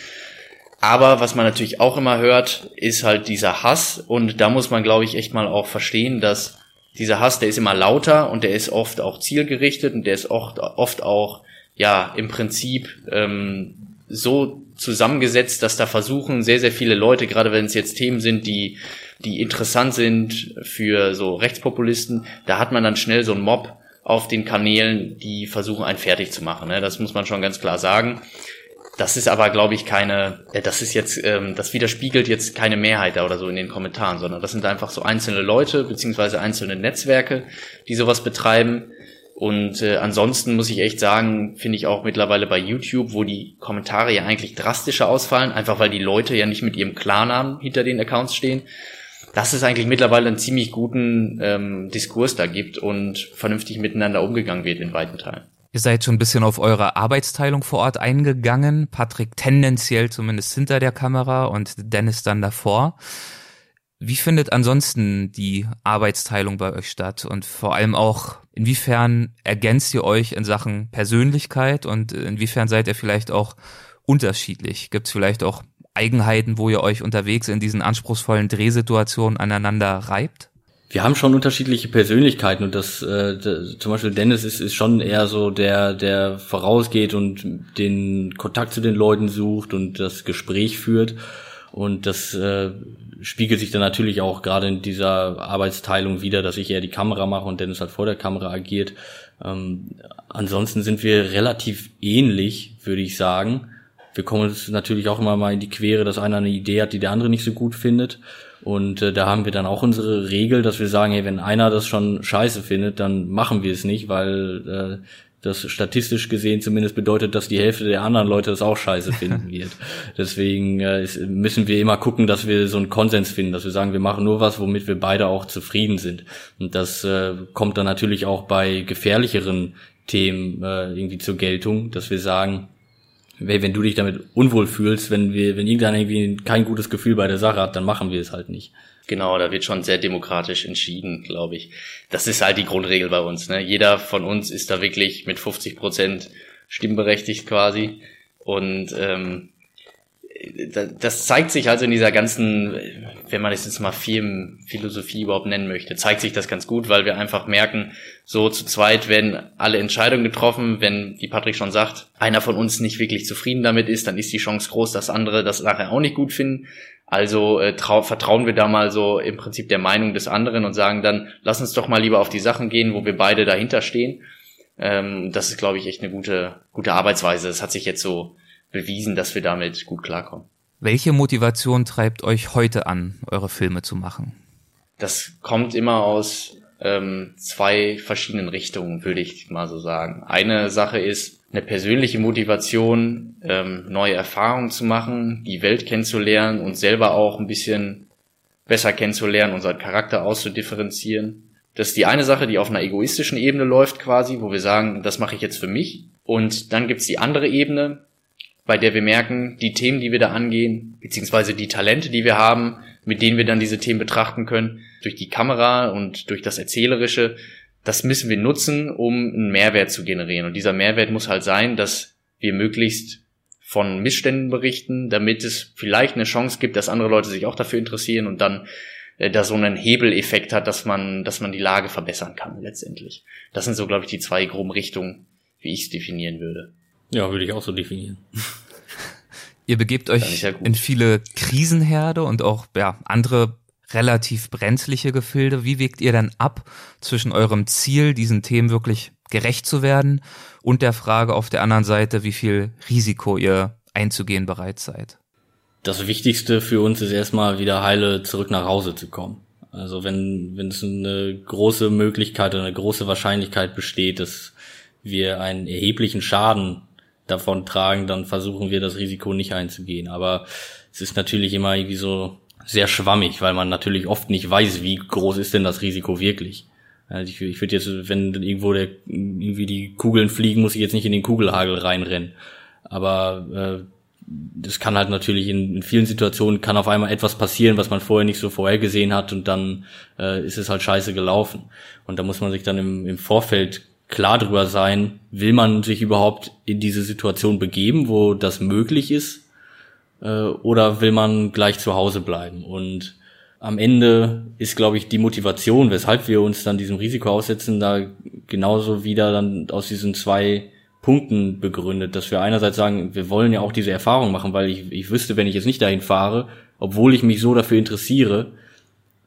Aber was man natürlich auch immer hört, ist halt dieser Hass und da muss man, glaube ich, echt mal auch verstehen, dass dieser Hass, der ist immer lauter und der ist oft auch zielgerichtet und der ist oft, oft auch ja im Prinzip ähm, so zusammengesetzt, dass da versuchen sehr, sehr viele Leute, gerade wenn es jetzt Themen sind, die, die interessant sind für so Rechtspopulisten, da hat man dann schnell so einen Mob auf den Kanälen, die versuchen, einen fertig zu machen. Ne? Das muss man schon ganz klar sagen. Das ist aber, glaube ich, keine, äh, das ist jetzt, ähm, das widerspiegelt jetzt keine Mehrheit da oder so in den Kommentaren, sondern das sind einfach so einzelne Leute beziehungsweise einzelne Netzwerke, die sowas betreiben und äh, ansonsten muss ich echt sagen, finde ich auch mittlerweile bei YouTube, wo die Kommentare ja eigentlich drastischer ausfallen, einfach weil die Leute ja nicht mit ihrem Klarnamen hinter den Accounts stehen, dass es eigentlich mittlerweile einen ziemlich guten ähm, Diskurs da gibt und vernünftig miteinander umgegangen wird in weiten Teilen.
Ihr seid schon ein bisschen auf eure Arbeitsteilung vor Ort eingegangen. Patrick tendenziell zumindest hinter der Kamera und Dennis dann davor. Wie findet ansonsten die Arbeitsteilung bei euch statt? Und vor allem auch, inwiefern ergänzt ihr euch in Sachen Persönlichkeit und inwiefern seid ihr vielleicht auch unterschiedlich? Gibt es vielleicht auch Eigenheiten, wo ihr euch unterwegs in diesen anspruchsvollen Drehsituationen aneinander reibt?
Wir haben schon unterschiedliche Persönlichkeiten und das äh, zum Beispiel Dennis ist, ist schon eher so der, der vorausgeht und den Kontakt zu den Leuten sucht und das Gespräch führt. Und das äh, spiegelt sich dann natürlich auch gerade in dieser Arbeitsteilung wieder, dass ich eher die Kamera mache und Dennis halt vor der Kamera agiert. Ähm, ansonsten sind wir relativ ähnlich, würde ich sagen. Wir kommen uns natürlich auch immer mal in die Quere, dass einer eine Idee hat, die der andere nicht so gut findet. Und äh, da haben wir dann auch unsere Regel, dass wir sagen, hey, wenn einer das schon scheiße findet, dann machen wir es nicht, weil äh, das statistisch gesehen zumindest bedeutet, dass die Hälfte der anderen Leute das auch scheiße finden wird. Deswegen äh, müssen wir immer gucken, dass wir so einen Konsens finden, dass wir sagen, wir machen nur was, womit wir beide auch zufrieden sind. Und das äh, kommt dann natürlich auch bei gefährlicheren Themen äh, irgendwie zur Geltung, dass wir sagen, wenn du dich damit unwohl fühlst, wenn wir, wenn irgendeiner irgendwie kein gutes Gefühl bei der Sache hat, dann machen wir es halt nicht.
Genau, da wird schon sehr demokratisch entschieden, glaube ich. Das ist halt die Grundregel bei uns. Ne? Jeder von uns ist da wirklich mit 50 Prozent stimmberechtigt quasi. Und ähm, das zeigt sich also in dieser ganzen, wenn man es jetzt mal Firmenphilosophie überhaupt nennen möchte, zeigt sich das ganz gut, weil wir einfach merken, so zu zweit werden alle Entscheidungen getroffen. Wenn, wie Patrick schon sagt, einer von uns nicht wirklich zufrieden damit ist, dann ist die Chance groß, dass andere das nachher auch nicht gut finden. Also äh, vertrauen wir da mal so im Prinzip der Meinung des anderen und sagen dann, lass uns doch mal lieber auf die Sachen gehen, wo wir beide dahinter stehen. Ähm, das ist, glaube ich, echt eine gute, gute Arbeitsweise. Das hat sich jetzt so bewiesen, dass wir damit gut klarkommen.
Welche Motivation treibt euch heute an, eure Filme zu machen?
Das kommt immer aus ähm, zwei verschiedenen Richtungen, würde ich mal so sagen. Eine Sache ist eine persönliche Motivation, ähm, neue Erfahrungen zu machen, die Welt kennenzulernen und selber auch ein bisschen besser kennenzulernen, unseren Charakter auszudifferenzieren. Das ist die eine Sache, die auf einer egoistischen Ebene läuft quasi, wo wir sagen, das mache ich jetzt für mich. Und dann gibt's die andere Ebene, bei der wir merken, die Themen, die wir da angehen, beziehungsweise die Talente, die wir haben, mit denen wir dann diese Themen betrachten können, durch die Kamera und durch das Erzählerische, das müssen wir nutzen, um einen Mehrwert zu generieren. Und dieser Mehrwert muss halt sein, dass wir möglichst von Missständen berichten, damit es vielleicht eine Chance gibt, dass andere Leute sich auch dafür interessieren und dann äh, da so einen Hebeleffekt hat, dass man, dass man die Lage verbessern kann letztendlich. Das sind so, glaube ich, die zwei groben Richtungen, wie ich es definieren würde.
Ja, würde ich auch so definieren.
Ihr begebt euch ja in viele Krisenherde und auch ja, andere relativ brenzliche Gefilde. Wie wägt ihr denn ab zwischen eurem Ziel, diesen Themen wirklich gerecht zu werden und der Frage auf der anderen Seite, wie viel Risiko ihr einzugehen bereit seid?
Das Wichtigste für uns ist erstmal wieder heile zurück nach Hause zu kommen. Also wenn, wenn es eine große Möglichkeit oder eine große Wahrscheinlichkeit besteht, dass wir einen erheblichen Schaden davon tragen, dann versuchen wir das Risiko nicht einzugehen. Aber es ist natürlich immer irgendwie so sehr schwammig, weil man natürlich oft nicht weiß, wie groß ist denn das Risiko wirklich. Also ich, ich würde jetzt, wenn irgendwo der, irgendwie die Kugeln fliegen, muss ich jetzt nicht in den Kugelhagel reinrennen. Aber äh, das kann halt natürlich in, in, vielen Situationen kann auf einmal etwas passieren, was man vorher nicht so vorhergesehen hat und dann äh, ist es halt scheiße gelaufen. Und da muss man sich dann im, im Vorfeld klar drüber sein, will man sich überhaupt in diese Situation begeben, wo das möglich ist äh, oder will man gleich zu Hause bleiben? Und am Ende ist, glaube ich, die Motivation, weshalb wir uns dann diesem Risiko aussetzen, da genauso wieder dann aus diesen zwei Punkten begründet, dass wir einerseits sagen, wir wollen ja auch diese Erfahrung machen, weil ich, ich wüsste, wenn ich jetzt nicht dahin fahre, obwohl ich mich so dafür interessiere,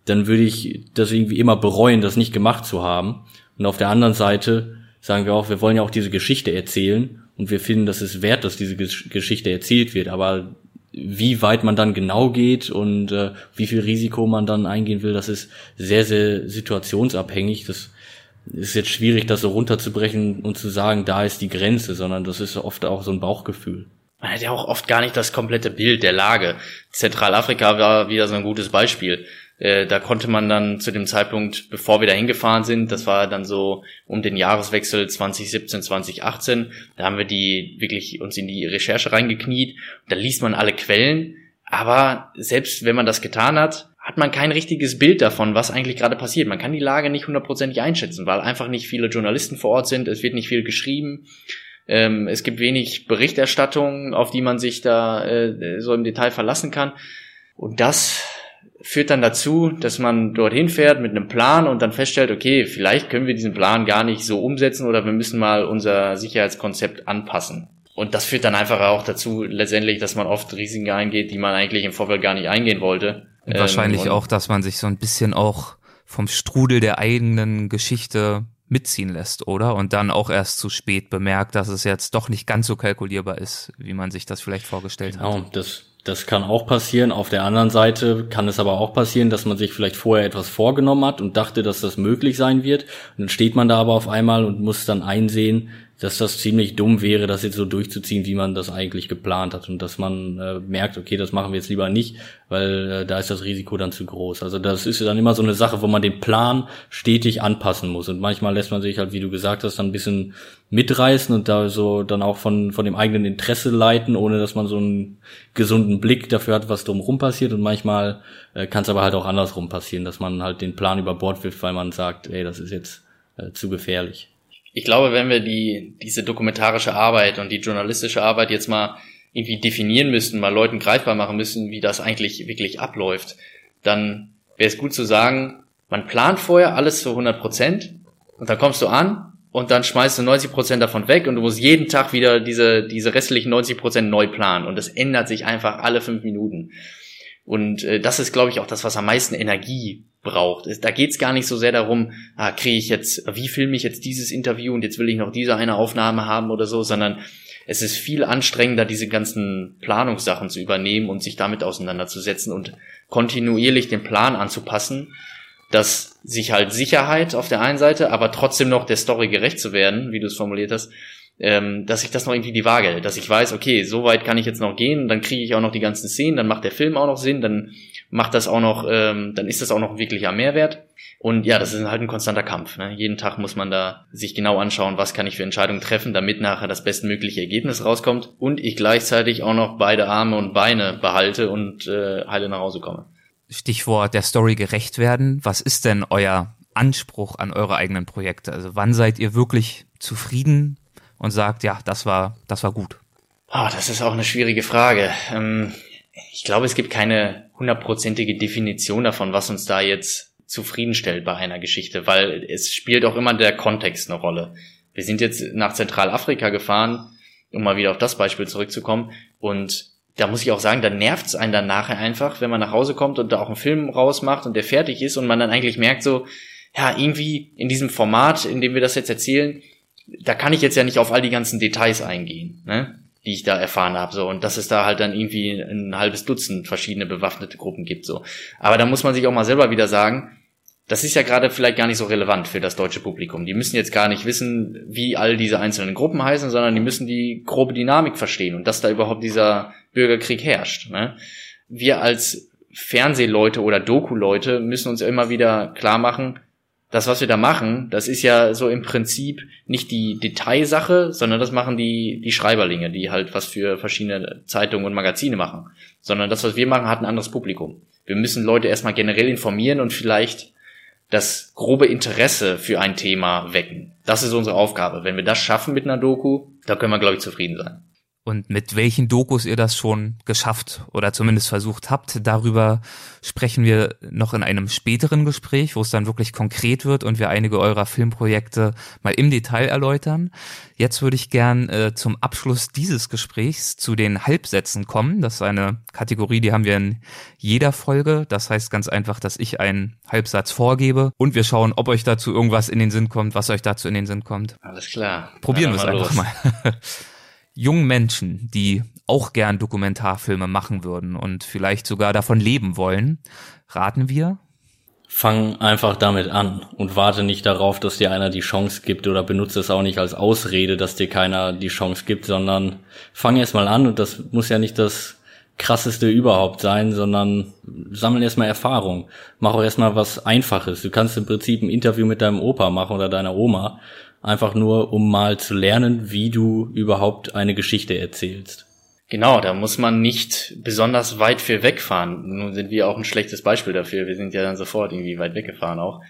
dann würde ich das irgendwie immer bereuen, das nicht gemacht zu haben. Und auf der anderen Seite sagen wir auch, wir wollen ja auch diese Geschichte erzählen und wir finden, dass es wert, dass diese Geschichte erzählt wird. Aber wie weit man dann genau geht und äh, wie viel Risiko man dann eingehen will, das ist sehr, sehr situationsabhängig. Das ist jetzt schwierig, das so runterzubrechen und zu sagen, da ist die Grenze, sondern das ist oft auch so ein Bauchgefühl.
Man hat ja auch oft gar nicht das komplette Bild der Lage. Zentralafrika war wieder so ein gutes Beispiel. Äh, da konnte man dann zu dem Zeitpunkt, bevor wir da hingefahren sind, das war dann so um den Jahreswechsel 2017, 2018, da haben wir die wirklich uns in die Recherche reingekniet. Da liest man alle Quellen, aber selbst wenn man das getan hat, hat man kein richtiges Bild davon, was eigentlich gerade passiert. Man kann die Lage nicht hundertprozentig einschätzen, weil einfach nicht viele Journalisten vor Ort sind, es wird nicht viel geschrieben. Ähm, es gibt wenig Berichterstattung, auf die man sich da äh, so im Detail verlassen kann. Und das führt dann dazu, dass man dorthin fährt mit einem Plan und dann feststellt, okay, vielleicht können wir diesen Plan gar nicht so umsetzen oder wir müssen mal unser Sicherheitskonzept anpassen. Und das führt dann einfach auch dazu, letztendlich, dass man oft Risiken eingeht, die man eigentlich im Vorfeld gar nicht eingehen wollte.
Und wahrscheinlich ähm, und auch, dass man sich so ein bisschen auch vom Strudel der eigenen Geschichte mitziehen lässt, oder? Und dann auch erst zu spät bemerkt, dass es jetzt doch nicht ganz so kalkulierbar ist, wie man sich das vielleicht vorgestellt
genau,
hat.
Genau, das das kann auch passieren. Auf der anderen Seite kann es aber auch passieren, dass man sich vielleicht vorher etwas vorgenommen hat und dachte, dass das möglich sein wird. Und dann steht man da aber auf einmal und muss dann einsehen, dass das ziemlich dumm wäre, das jetzt so durchzuziehen, wie man das eigentlich geplant hat. Und dass man äh, merkt, okay, das machen wir jetzt lieber nicht, weil äh, da ist das Risiko dann zu groß. Also das ist dann immer so eine Sache, wo man den Plan stetig anpassen muss. Und manchmal lässt man sich halt, wie du gesagt hast, dann ein bisschen mitreißen und da so dann auch von von dem eigenen Interesse leiten, ohne dass man so einen gesunden Blick dafür hat, was drumherum passiert. Und manchmal äh, kann es aber halt auch andersrum passieren, dass man halt den Plan über Bord wirft, weil man sagt, ey, das ist jetzt äh, zu gefährlich
ich glaube, wenn wir die, diese dokumentarische Arbeit und die journalistische Arbeit jetzt mal irgendwie definieren müssten, mal Leuten greifbar machen müssen, wie das eigentlich wirklich abläuft, dann wäre es gut zu sagen, man plant vorher alles zu 100 Prozent und dann kommst du an und dann schmeißt du 90 Prozent davon weg und du musst jeden Tag wieder diese, diese restlichen 90 Prozent neu planen und das ändert sich einfach alle fünf Minuten. Und äh, das ist, glaube ich, auch das, was am meisten Energie braucht. Da geht es gar nicht so sehr darum, ah, kriege ich jetzt, wie filme ich jetzt dieses Interview und jetzt will ich noch diese eine Aufnahme haben oder so, sondern es ist viel anstrengender, diese ganzen Planungssachen zu übernehmen und sich damit auseinanderzusetzen und kontinuierlich den Plan anzupassen, dass sich halt Sicherheit auf der einen Seite, aber trotzdem noch der Story gerecht zu werden, wie du es formuliert hast, ähm, dass ich das noch irgendwie die Waage hält, dass ich weiß, okay, so weit kann ich jetzt noch gehen, dann kriege ich auch noch die ganzen Szenen, dann macht der Film auch noch Sinn, dann macht das auch noch, ähm, dann ist das auch noch ein wirklicher Mehrwert. Und ja, das ist halt ein konstanter Kampf. Ne? Jeden Tag muss man da sich genau anschauen, was kann ich für Entscheidungen treffen, damit nachher das bestmögliche Ergebnis rauskommt und ich gleichzeitig auch noch beide Arme und Beine behalte und äh, heile nach Hause komme.
Stichwort der Story gerecht werden. Was ist denn euer Anspruch an eure eigenen Projekte? Also wann seid ihr wirklich zufrieden und sagt, ja, das war, das war gut?
Oh, das ist auch eine schwierige Frage. Ähm, ich glaube, es gibt keine hundertprozentige Definition davon, was uns da jetzt zufriedenstellt bei einer Geschichte, weil es spielt auch immer der Kontext eine Rolle. Wir sind jetzt nach Zentralafrika gefahren, um mal wieder auf das Beispiel zurückzukommen, und da muss ich auch sagen, da nervt es einen dann nachher einfach, wenn man nach Hause kommt und da auch einen Film rausmacht und der fertig ist und man dann eigentlich merkt so, ja, irgendwie in diesem Format, in dem wir das jetzt erzählen, da kann ich jetzt ja nicht auf all die ganzen Details eingehen, ne? Die ich da erfahren habe. So. Und dass es da halt dann irgendwie ein halbes Dutzend verschiedene bewaffnete Gruppen gibt. so. Aber da muss man sich auch mal selber wieder sagen, das ist ja gerade vielleicht gar nicht so relevant für das deutsche Publikum. Die müssen jetzt gar nicht wissen, wie all diese einzelnen Gruppen heißen, sondern die müssen die grobe Dynamik verstehen und dass da überhaupt dieser Bürgerkrieg herrscht. Ne? Wir als Fernsehleute oder Doku-Leute müssen uns immer wieder klar machen, das, was wir da machen, das ist ja so im Prinzip nicht die Detailsache, sondern das machen die, die Schreiberlinge, die halt was für verschiedene Zeitungen und Magazine machen. Sondern das, was wir machen, hat ein anderes Publikum. Wir müssen Leute erstmal generell informieren und vielleicht das grobe Interesse für ein Thema wecken. Das ist unsere Aufgabe. Wenn wir das schaffen mit einer Doku, da können wir, glaube ich, zufrieden sein
und mit welchen Dokus ihr das schon geschafft oder zumindest versucht habt. Darüber sprechen wir noch in einem späteren Gespräch, wo es dann wirklich konkret wird und wir einige eurer Filmprojekte mal im Detail erläutern. Jetzt würde ich gern äh, zum Abschluss dieses Gesprächs zu den Halbsätzen kommen. Das ist eine Kategorie, die haben wir in jeder Folge. Das heißt ganz einfach, dass ich einen Halbsatz vorgebe und wir schauen, ob euch dazu irgendwas in den Sinn kommt, was euch dazu in den Sinn kommt.
Alles klar.
Probieren wir es einfach mal. jungen Menschen, die auch gern Dokumentarfilme machen würden und vielleicht sogar davon leben wollen, raten wir?
Fang einfach damit an und warte nicht darauf, dass dir einer die Chance gibt oder benutze es auch nicht als Ausrede, dass dir keiner die Chance gibt, sondern fang erst mal an und das muss ja nicht das krasseste überhaupt sein, sondern sammel erstmal Erfahrung. Mach auch erstmal was Einfaches. Du kannst im Prinzip ein Interview mit deinem Opa machen oder deiner Oma einfach nur, um mal zu lernen, wie du überhaupt eine Geschichte erzählst.
Genau, da muss man nicht besonders weit für wegfahren. Nun sind wir auch ein schlechtes Beispiel dafür. Wir sind ja dann sofort irgendwie weit weggefahren auch.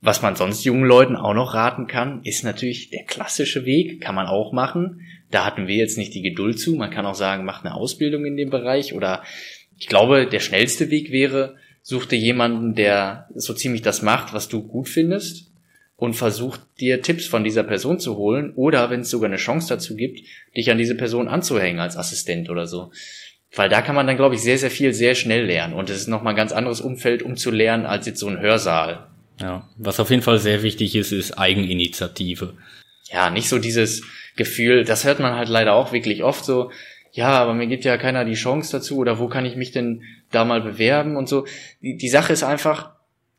Was man sonst jungen Leuten auch noch raten kann, ist natürlich der klassische Weg, kann man auch machen. Da hatten wir jetzt nicht die Geduld zu. Man kann auch sagen, macht eine Ausbildung in dem Bereich oder ich glaube, der schnellste Weg wäre, such dir jemanden, der so ziemlich das macht, was du gut findest und versucht dir Tipps von dieser Person zu holen oder wenn es sogar eine Chance dazu gibt, dich an diese Person anzuhängen als Assistent oder so. Weil da kann man dann, glaube ich, sehr, sehr viel sehr schnell lernen. Und es ist nochmal ein ganz anderes Umfeld, um zu lernen, als jetzt so ein Hörsaal.
Ja, was auf jeden Fall sehr wichtig ist, ist Eigeninitiative.
Ja, nicht so dieses Gefühl, das hört man halt leider auch wirklich oft so, ja, aber mir gibt ja keiner die Chance dazu oder wo kann ich mich denn da mal bewerben und so. Die, die Sache ist einfach,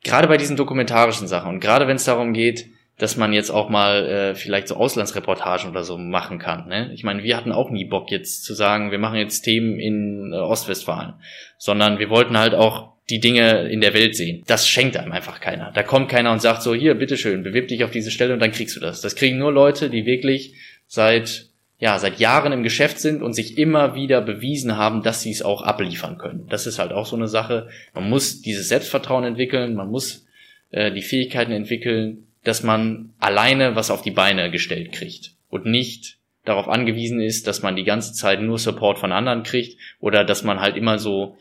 gerade bei diesen dokumentarischen Sachen und gerade wenn es darum geht, dass man jetzt auch mal äh, vielleicht so Auslandsreportagen oder so machen kann. Ne? Ich meine, wir hatten auch nie Bock jetzt zu sagen, wir machen jetzt Themen in äh, Ostwestfalen, sondern wir wollten halt auch die Dinge in der Welt sehen. Das schenkt einem einfach keiner. Da kommt keiner und sagt so, hier, bitteschön, bewirb dich auf diese Stelle und dann kriegst du das. Das kriegen nur Leute, die wirklich seit ja, seit Jahren im Geschäft sind und sich immer wieder bewiesen haben, dass sie es auch abliefern können. Das ist halt auch so eine Sache. Man muss dieses Selbstvertrauen entwickeln, man muss äh, die Fähigkeiten entwickeln, dass man alleine was auf die Beine gestellt kriegt und nicht darauf angewiesen ist, dass man die ganze Zeit nur Support von anderen kriegt oder dass man halt immer so,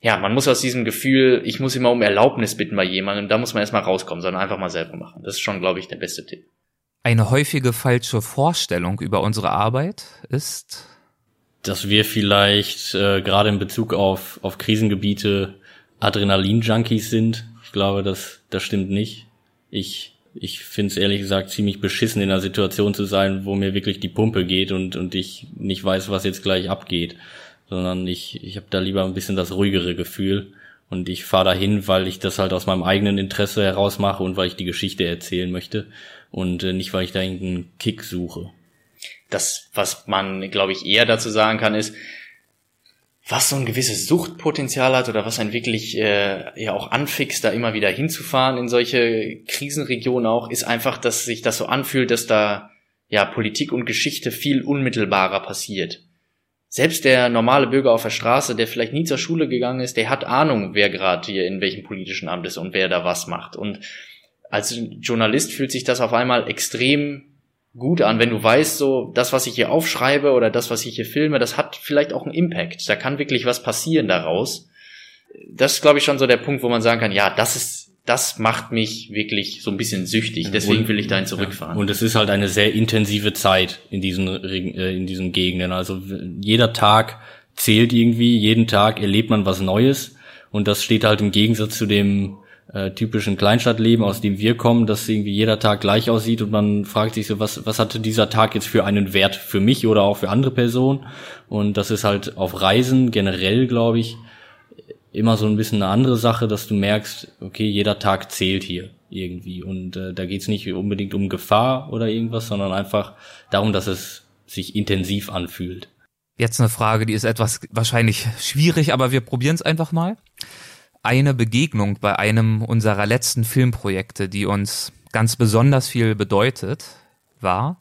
ja, man muss aus diesem Gefühl, ich muss immer um Erlaubnis bitten bei jemandem, da muss man erstmal rauskommen, sondern einfach mal selber machen. Das ist schon, glaube ich, der beste Tipp.
Eine häufige falsche Vorstellung über unsere Arbeit ist,
dass wir vielleicht äh, gerade in Bezug auf, auf Krisengebiete Adrenalin-Junkies sind. Ich glaube, das, das stimmt nicht. Ich, ich finde es ehrlich gesagt ziemlich beschissen, in einer Situation zu sein, wo mir wirklich die Pumpe geht und, und ich nicht weiß, was jetzt gleich abgeht. Sondern ich, ich habe da lieber ein bisschen das ruhigere Gefühl. Und ich fahre dahin, weil ich das halt aus meinem eigenen Interesse heraus mache und weil ich die Geschichte erzählen möchte und äh, nicht, weil ich da irgendeinen Kick suche.
Das, was man, glaube ich, eher dazu sagen kann, ist, was so ein gewisses Suchtpotenzial hat oder was einen wirklich äh, ja auch anfixt, da immer wieder hinzufahren in solche Krisenregionen auch, ist einfach, dass sich das so anfühlt, dass da ja Politik und Geschichte viel unmittelbarer passiert. Selbst der normale Bürger auf der Straße, der vielleicht nie zur Schule gegangen ist, der hat Ahnung, wer gerade hier in welchem politischen Amt ist und wer da was macht. Und als Journalist fühlt sich das auf einmal extrem gut an, wenn du weißt, so das, was ich hier aufschreibe oder das, was ich hier filme, das hat vielleicht auch einen Impact. Da kann wirklich was passieren daraus. Das ist, glaube ich, schon so der Punkt, wo man sagen kann, ja, das ist, das macht mich wirklich so ein bisschen süchtig. Deswegen will ich dahin zurückfahren.
Und es ist halt eine sehr intensive Zeit in diesen, äh, in diesen Gegenden. Also jeder Tag zählt irgendwie, jeden Tag erlebt man was Neues. Und das steht halt im Gegensatz zu dem äh, typischen Kleinstadtleben, aus dem wir kommen, dass irgendwie jeder Tag gleich aussieht und man fragt sich so, was, was hatte dieser Tag jetzt für einen Wert für mich oder auch für andere Personen? Und das ist halt auf Reisen generell, glaube ich, immer so ein bisschen eine andere Sache, dass du merkst, okay, jeder Tag zählt hier irgendwie. Und äh, da geht's nicht unbedingt um Gefahr oder irgendwas, sondern einfach darum, dass es sich intensiv anfühlt.
Jetzt eine Frage, die ist etwas wahrscheinlich schwierig, aber wir probieren es einfach mal eine Begegnung bei einem unserer letzten Filmprojekte, die uns ganz besonders viel bedeutet, war?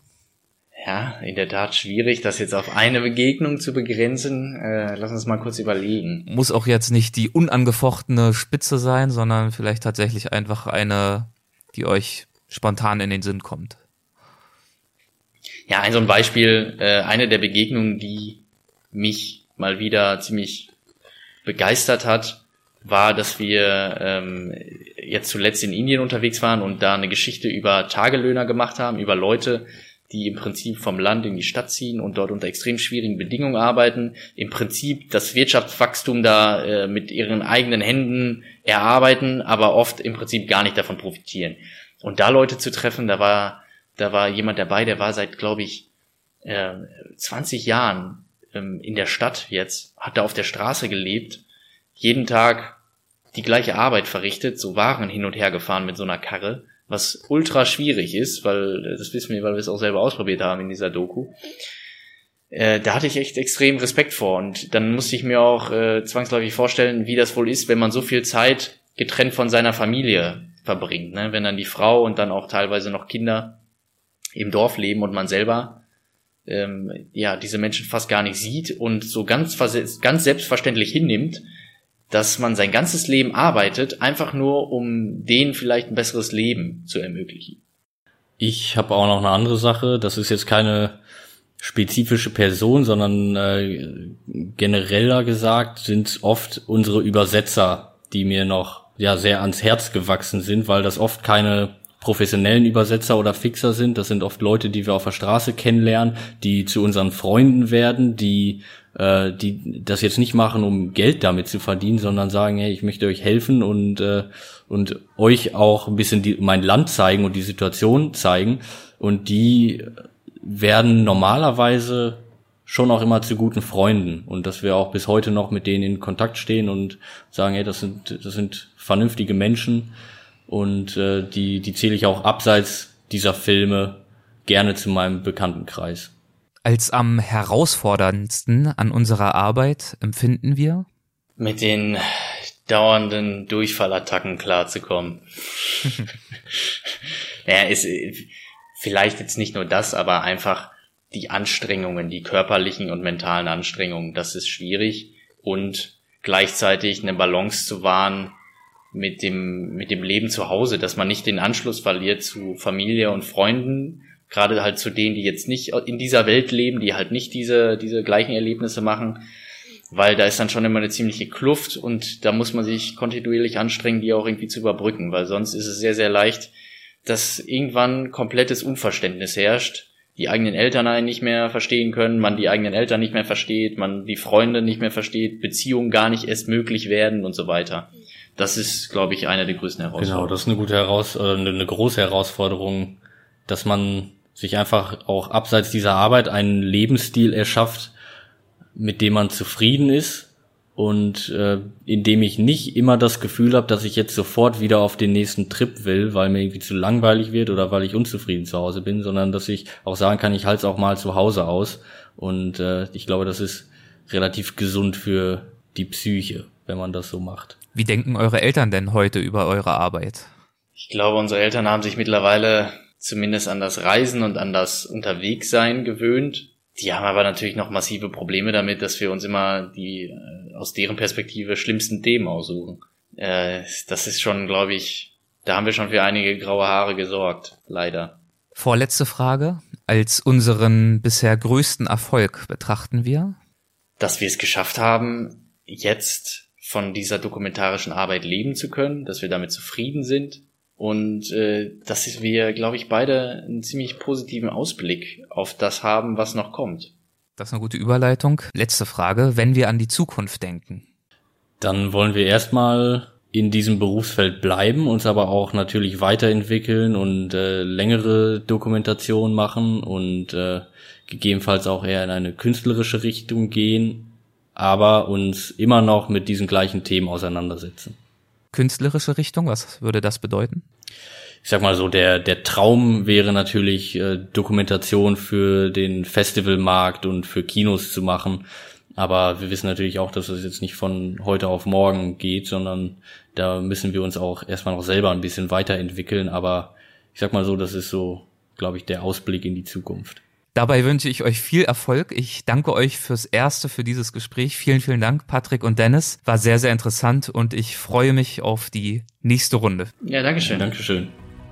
Ja, in der Tat schwierig, das jetzt auf eine Begegnung zu begrenzen. Äh, lass uns mal kurz überlegen.
Muss auch jetzt nicht die unangefochtene Spitze sein, sondern vielleicht tatsächlich einfach eine, die euch spontan in den Sinn kommt.
Ja, ein so ein Beispiel, äh, eine der Begegnungen, die mich mal wieder ziemlich begeistert hat, war, dass wir ähm, jetzt zuletzt in Indien unterwegs waren und da eine Geschichte über Tagelöhner gemacht haben, über Leute, die im Prinzip vom Land in die Stadt ziehen und dort unter extrem schwierigen Bedingungen arbeiten, im Prinzip das Wirtschaftswachstum da äh, mit ihren eigenen Händen erarbeiten, aber oft im Prinzip gar nicht davon profitieren. Und da Leute zu treffen, da war, da war jemand dabei, der war seit, glaube ich, äh, 20 Jahren ähm, in der Stadt jetzt, hat da auf der Straße gelebt jeden Tag die gleiche Arbeit verrichtet, so Waren hin und her gefahren mit so einer Karre, was ultra schwierig ist, weil das wissen wir, weil wir es auch selber ausprobiert haben in dieser Doku. Äh, da hatte ich echt extrem Respekt vor und dann musste ich mir auch äh, zwangsläufig vorstellen, wie das wohl ist, wenn man so viel Zeit getrennt von seiner Familie verbringt, ne? wenn dann die Frau und dann auch teilweise noch Kinder im Dorf leben und man selber ähm, ja diese Menschen fast gar nicht sieht und so ganz ganz selbstverständlich hinnimmt, dass man sein ganzes Leben arbeitet, einfach nur um denen vielleicht ein besseres Leben zu ermöglichen.
Ich habe auch noch eine andere Sache. Das ist jetzt keine spezifische Person, sondern äh, genereller gesagt sind oft unsere Übersetzer, die mir noch ja sehr ans Herz gewachsen sind, weil das oft keine professionellen Übersetzer oder Fixer sind. Das sind oft Leute, die wir auf der Straße kennenlernen, die zu unseren Freunden werden, die äh, die das jetzt nicht machen, um Geld damit zu verdienen, sondern sagen, hey, ich möchte euch helfen und äh, und euch auch ein bisschen die, mein Land zeigen und die Situation zeigen. Und die werden normalerweise schon auch immer zu guten Freunden und dass wir auch bis heute noch mit denen in Kontakt stehen und sagen, hey, das sind das sind vernünftige Menschen und äh, die die zähle ich auch abseits dieser Filme gerne zu meinem Bekanntenkreis.
Als am herausforderndsten an unserer Arbeit empfinden wir?
Mit den dauernden Durchfallattacken klarzukommen. ja, ist vielleicht jetzt nicht nur das, aber einfach die Anstrengungen, die körperlichen und mentalen Anstrengungen, das ist schwierig und gleichzeitig eine Balance zu wahren mit dem, mit dem Leben zu Hause, dass man nicht den Anschluss verliert zu Familie und Freunden, gerade halt zu denen, die jetzt nicht in dieser Welt leben, die halt nicht diese, diese gleichen Erlebnisse machen, weil da ist dann schon immer eine ziemliche Kluft und da muss man sich kontinuierlich anstrengen, die auch irgendwie zu überbrücken, weil sonst ist es sehr, sehr leicht, dass irgendwann komplettes Unverständnis herrscht, die eigenen Eltern einen nicht mehr verstehen können, man die eigenen Eltern nicht mehr versteht, man die Freunde nicht mehr versteht, Beziehungen gar nicht erst möglich werden und so weiter. Das ist, glaube ich, eine der größten Herausforderungen.
Genau, das ist eine gute Heraus äh, eine große Herausforderung, dass man sich einfach auch abseits dieser Arbeit einen Lebensstil erschafft, mit dem man zufrieden ist und äh, in dem ich nicht immer das Gefühl habe, dass ich jetzt sofort wieder auf den nächsten Trip will, weil mir irgendwie zu langweilig wird oder weil ich unzufrieden zu Hause bin, sondern dass ich auch sagen kann, ich halte es auch mal zu Hause aus. Und äh, ich glaube, das ist relativ gesund für die Psyche, wenn man das so macht.
Wie denken eure Eltern denn heute über eure Arbeit?
Ich glaube, unsere Eltern haben sich mittlerweile zumindest an das Reisen und an das Unterwegssein gewöhnt. Die haben aber natürlich noch massive Probleme damit, dass wir uns immer die äh, aus deren Perspektive schlimmsten Themen aussuchen. Äh, das ist schon, glaube ich, Da haben wir schon für einige graue Haare gesorgt, leider.
Vorletzte Frage. Als unseren bisher größten Erfolg betrachten wir?
Dass wir es geschafft haben, jetzt von dieser dokumentarischen Arbeit leben zu können, dass wir damit zufrieden sind und äh, dass wir, glaube ich, beide einen ziemlich positiven Ausblick auf das haben, was noch kommt.
Das ist eine gute Überleitung. Letzte Frage. Wenn wir an die Zukunft denken.
Dann wollen wir erstmal in diesem Berufsfeld bleiben, uns aber auch natürlich weiterentwickeln und äh, längere Dokumentation machen und äh, gegebenenfalls auch eher in eine künstlerische Richtung gehen, aber uns immer noch mit diesen gleichen Themen auseinandersetzen
künstlerische Richtung? Was würde das bedeuten?
Ich sag mal so, der, der Traum wäre natürlich, äh, Dokumentation für den Festivalmarkt und für Kinos zu machen. Aber wir wissen natürlich auch, dass es jetzt nicht von heute auf morgen geht, sondern da müssen wir uns auch erstmal noch selber ein bisschen weiterentwickeln. Aber ich sag mal so, das ist so, glaube ich, der Ausblick in die Zukunft.
Dabei wünsche ich euch viel Erfolg. Ich danke euch fürs Erste, für dieses Gespräch. Vielen, vielen Dank, Patrick und Dennis. War sehr, sehr interessant und ich freue mich auf die nächste Runde.
Ja, Dankeschön.
Dankeschön.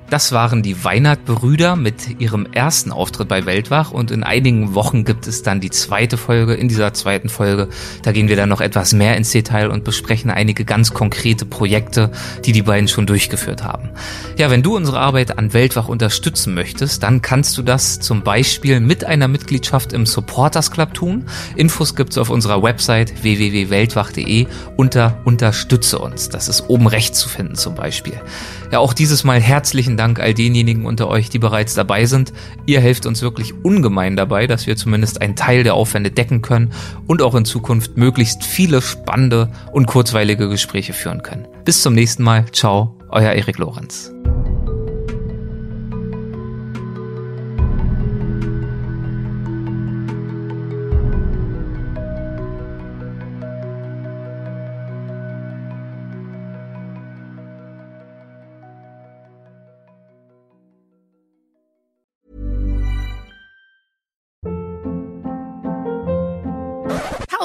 Das waren die Weinert-Brüder mit ihrem ersten Auftritt bei Weltwach und in einigen Wochen gibt es dann die zweite Folge. In dieser zweiten Folge, da gehen wir dann noch etwas mehr ins Detail und besprechen einige ganz konkrete Projekte, die die beiden schon durchgeführt haben. Ja, wenn du unsere Arbeit an Weltwach unterstützen möchtest, dann kannst du das zum Beispiel mit einer Mitgliedschaft im Supporters Club tun. Infos gibt's auf unserer Website www.weltwach.de unter Unterstütze uns. Das ist oben rechts zu finden zum Beispiel. Ja, auch dieses Mal herzlichen Dank all denjenigen unter euch, die bereits dabei sind. Ihr helft uns wirklich ungemein dabei, dass wir zumindest einen Teil der Aufwände decken können und auch in Zukunft möglichst viele spannende und kurzweilige Gespräche führen können. Bis zum nächsten Mal. Ciao, euer Erik Lorenz.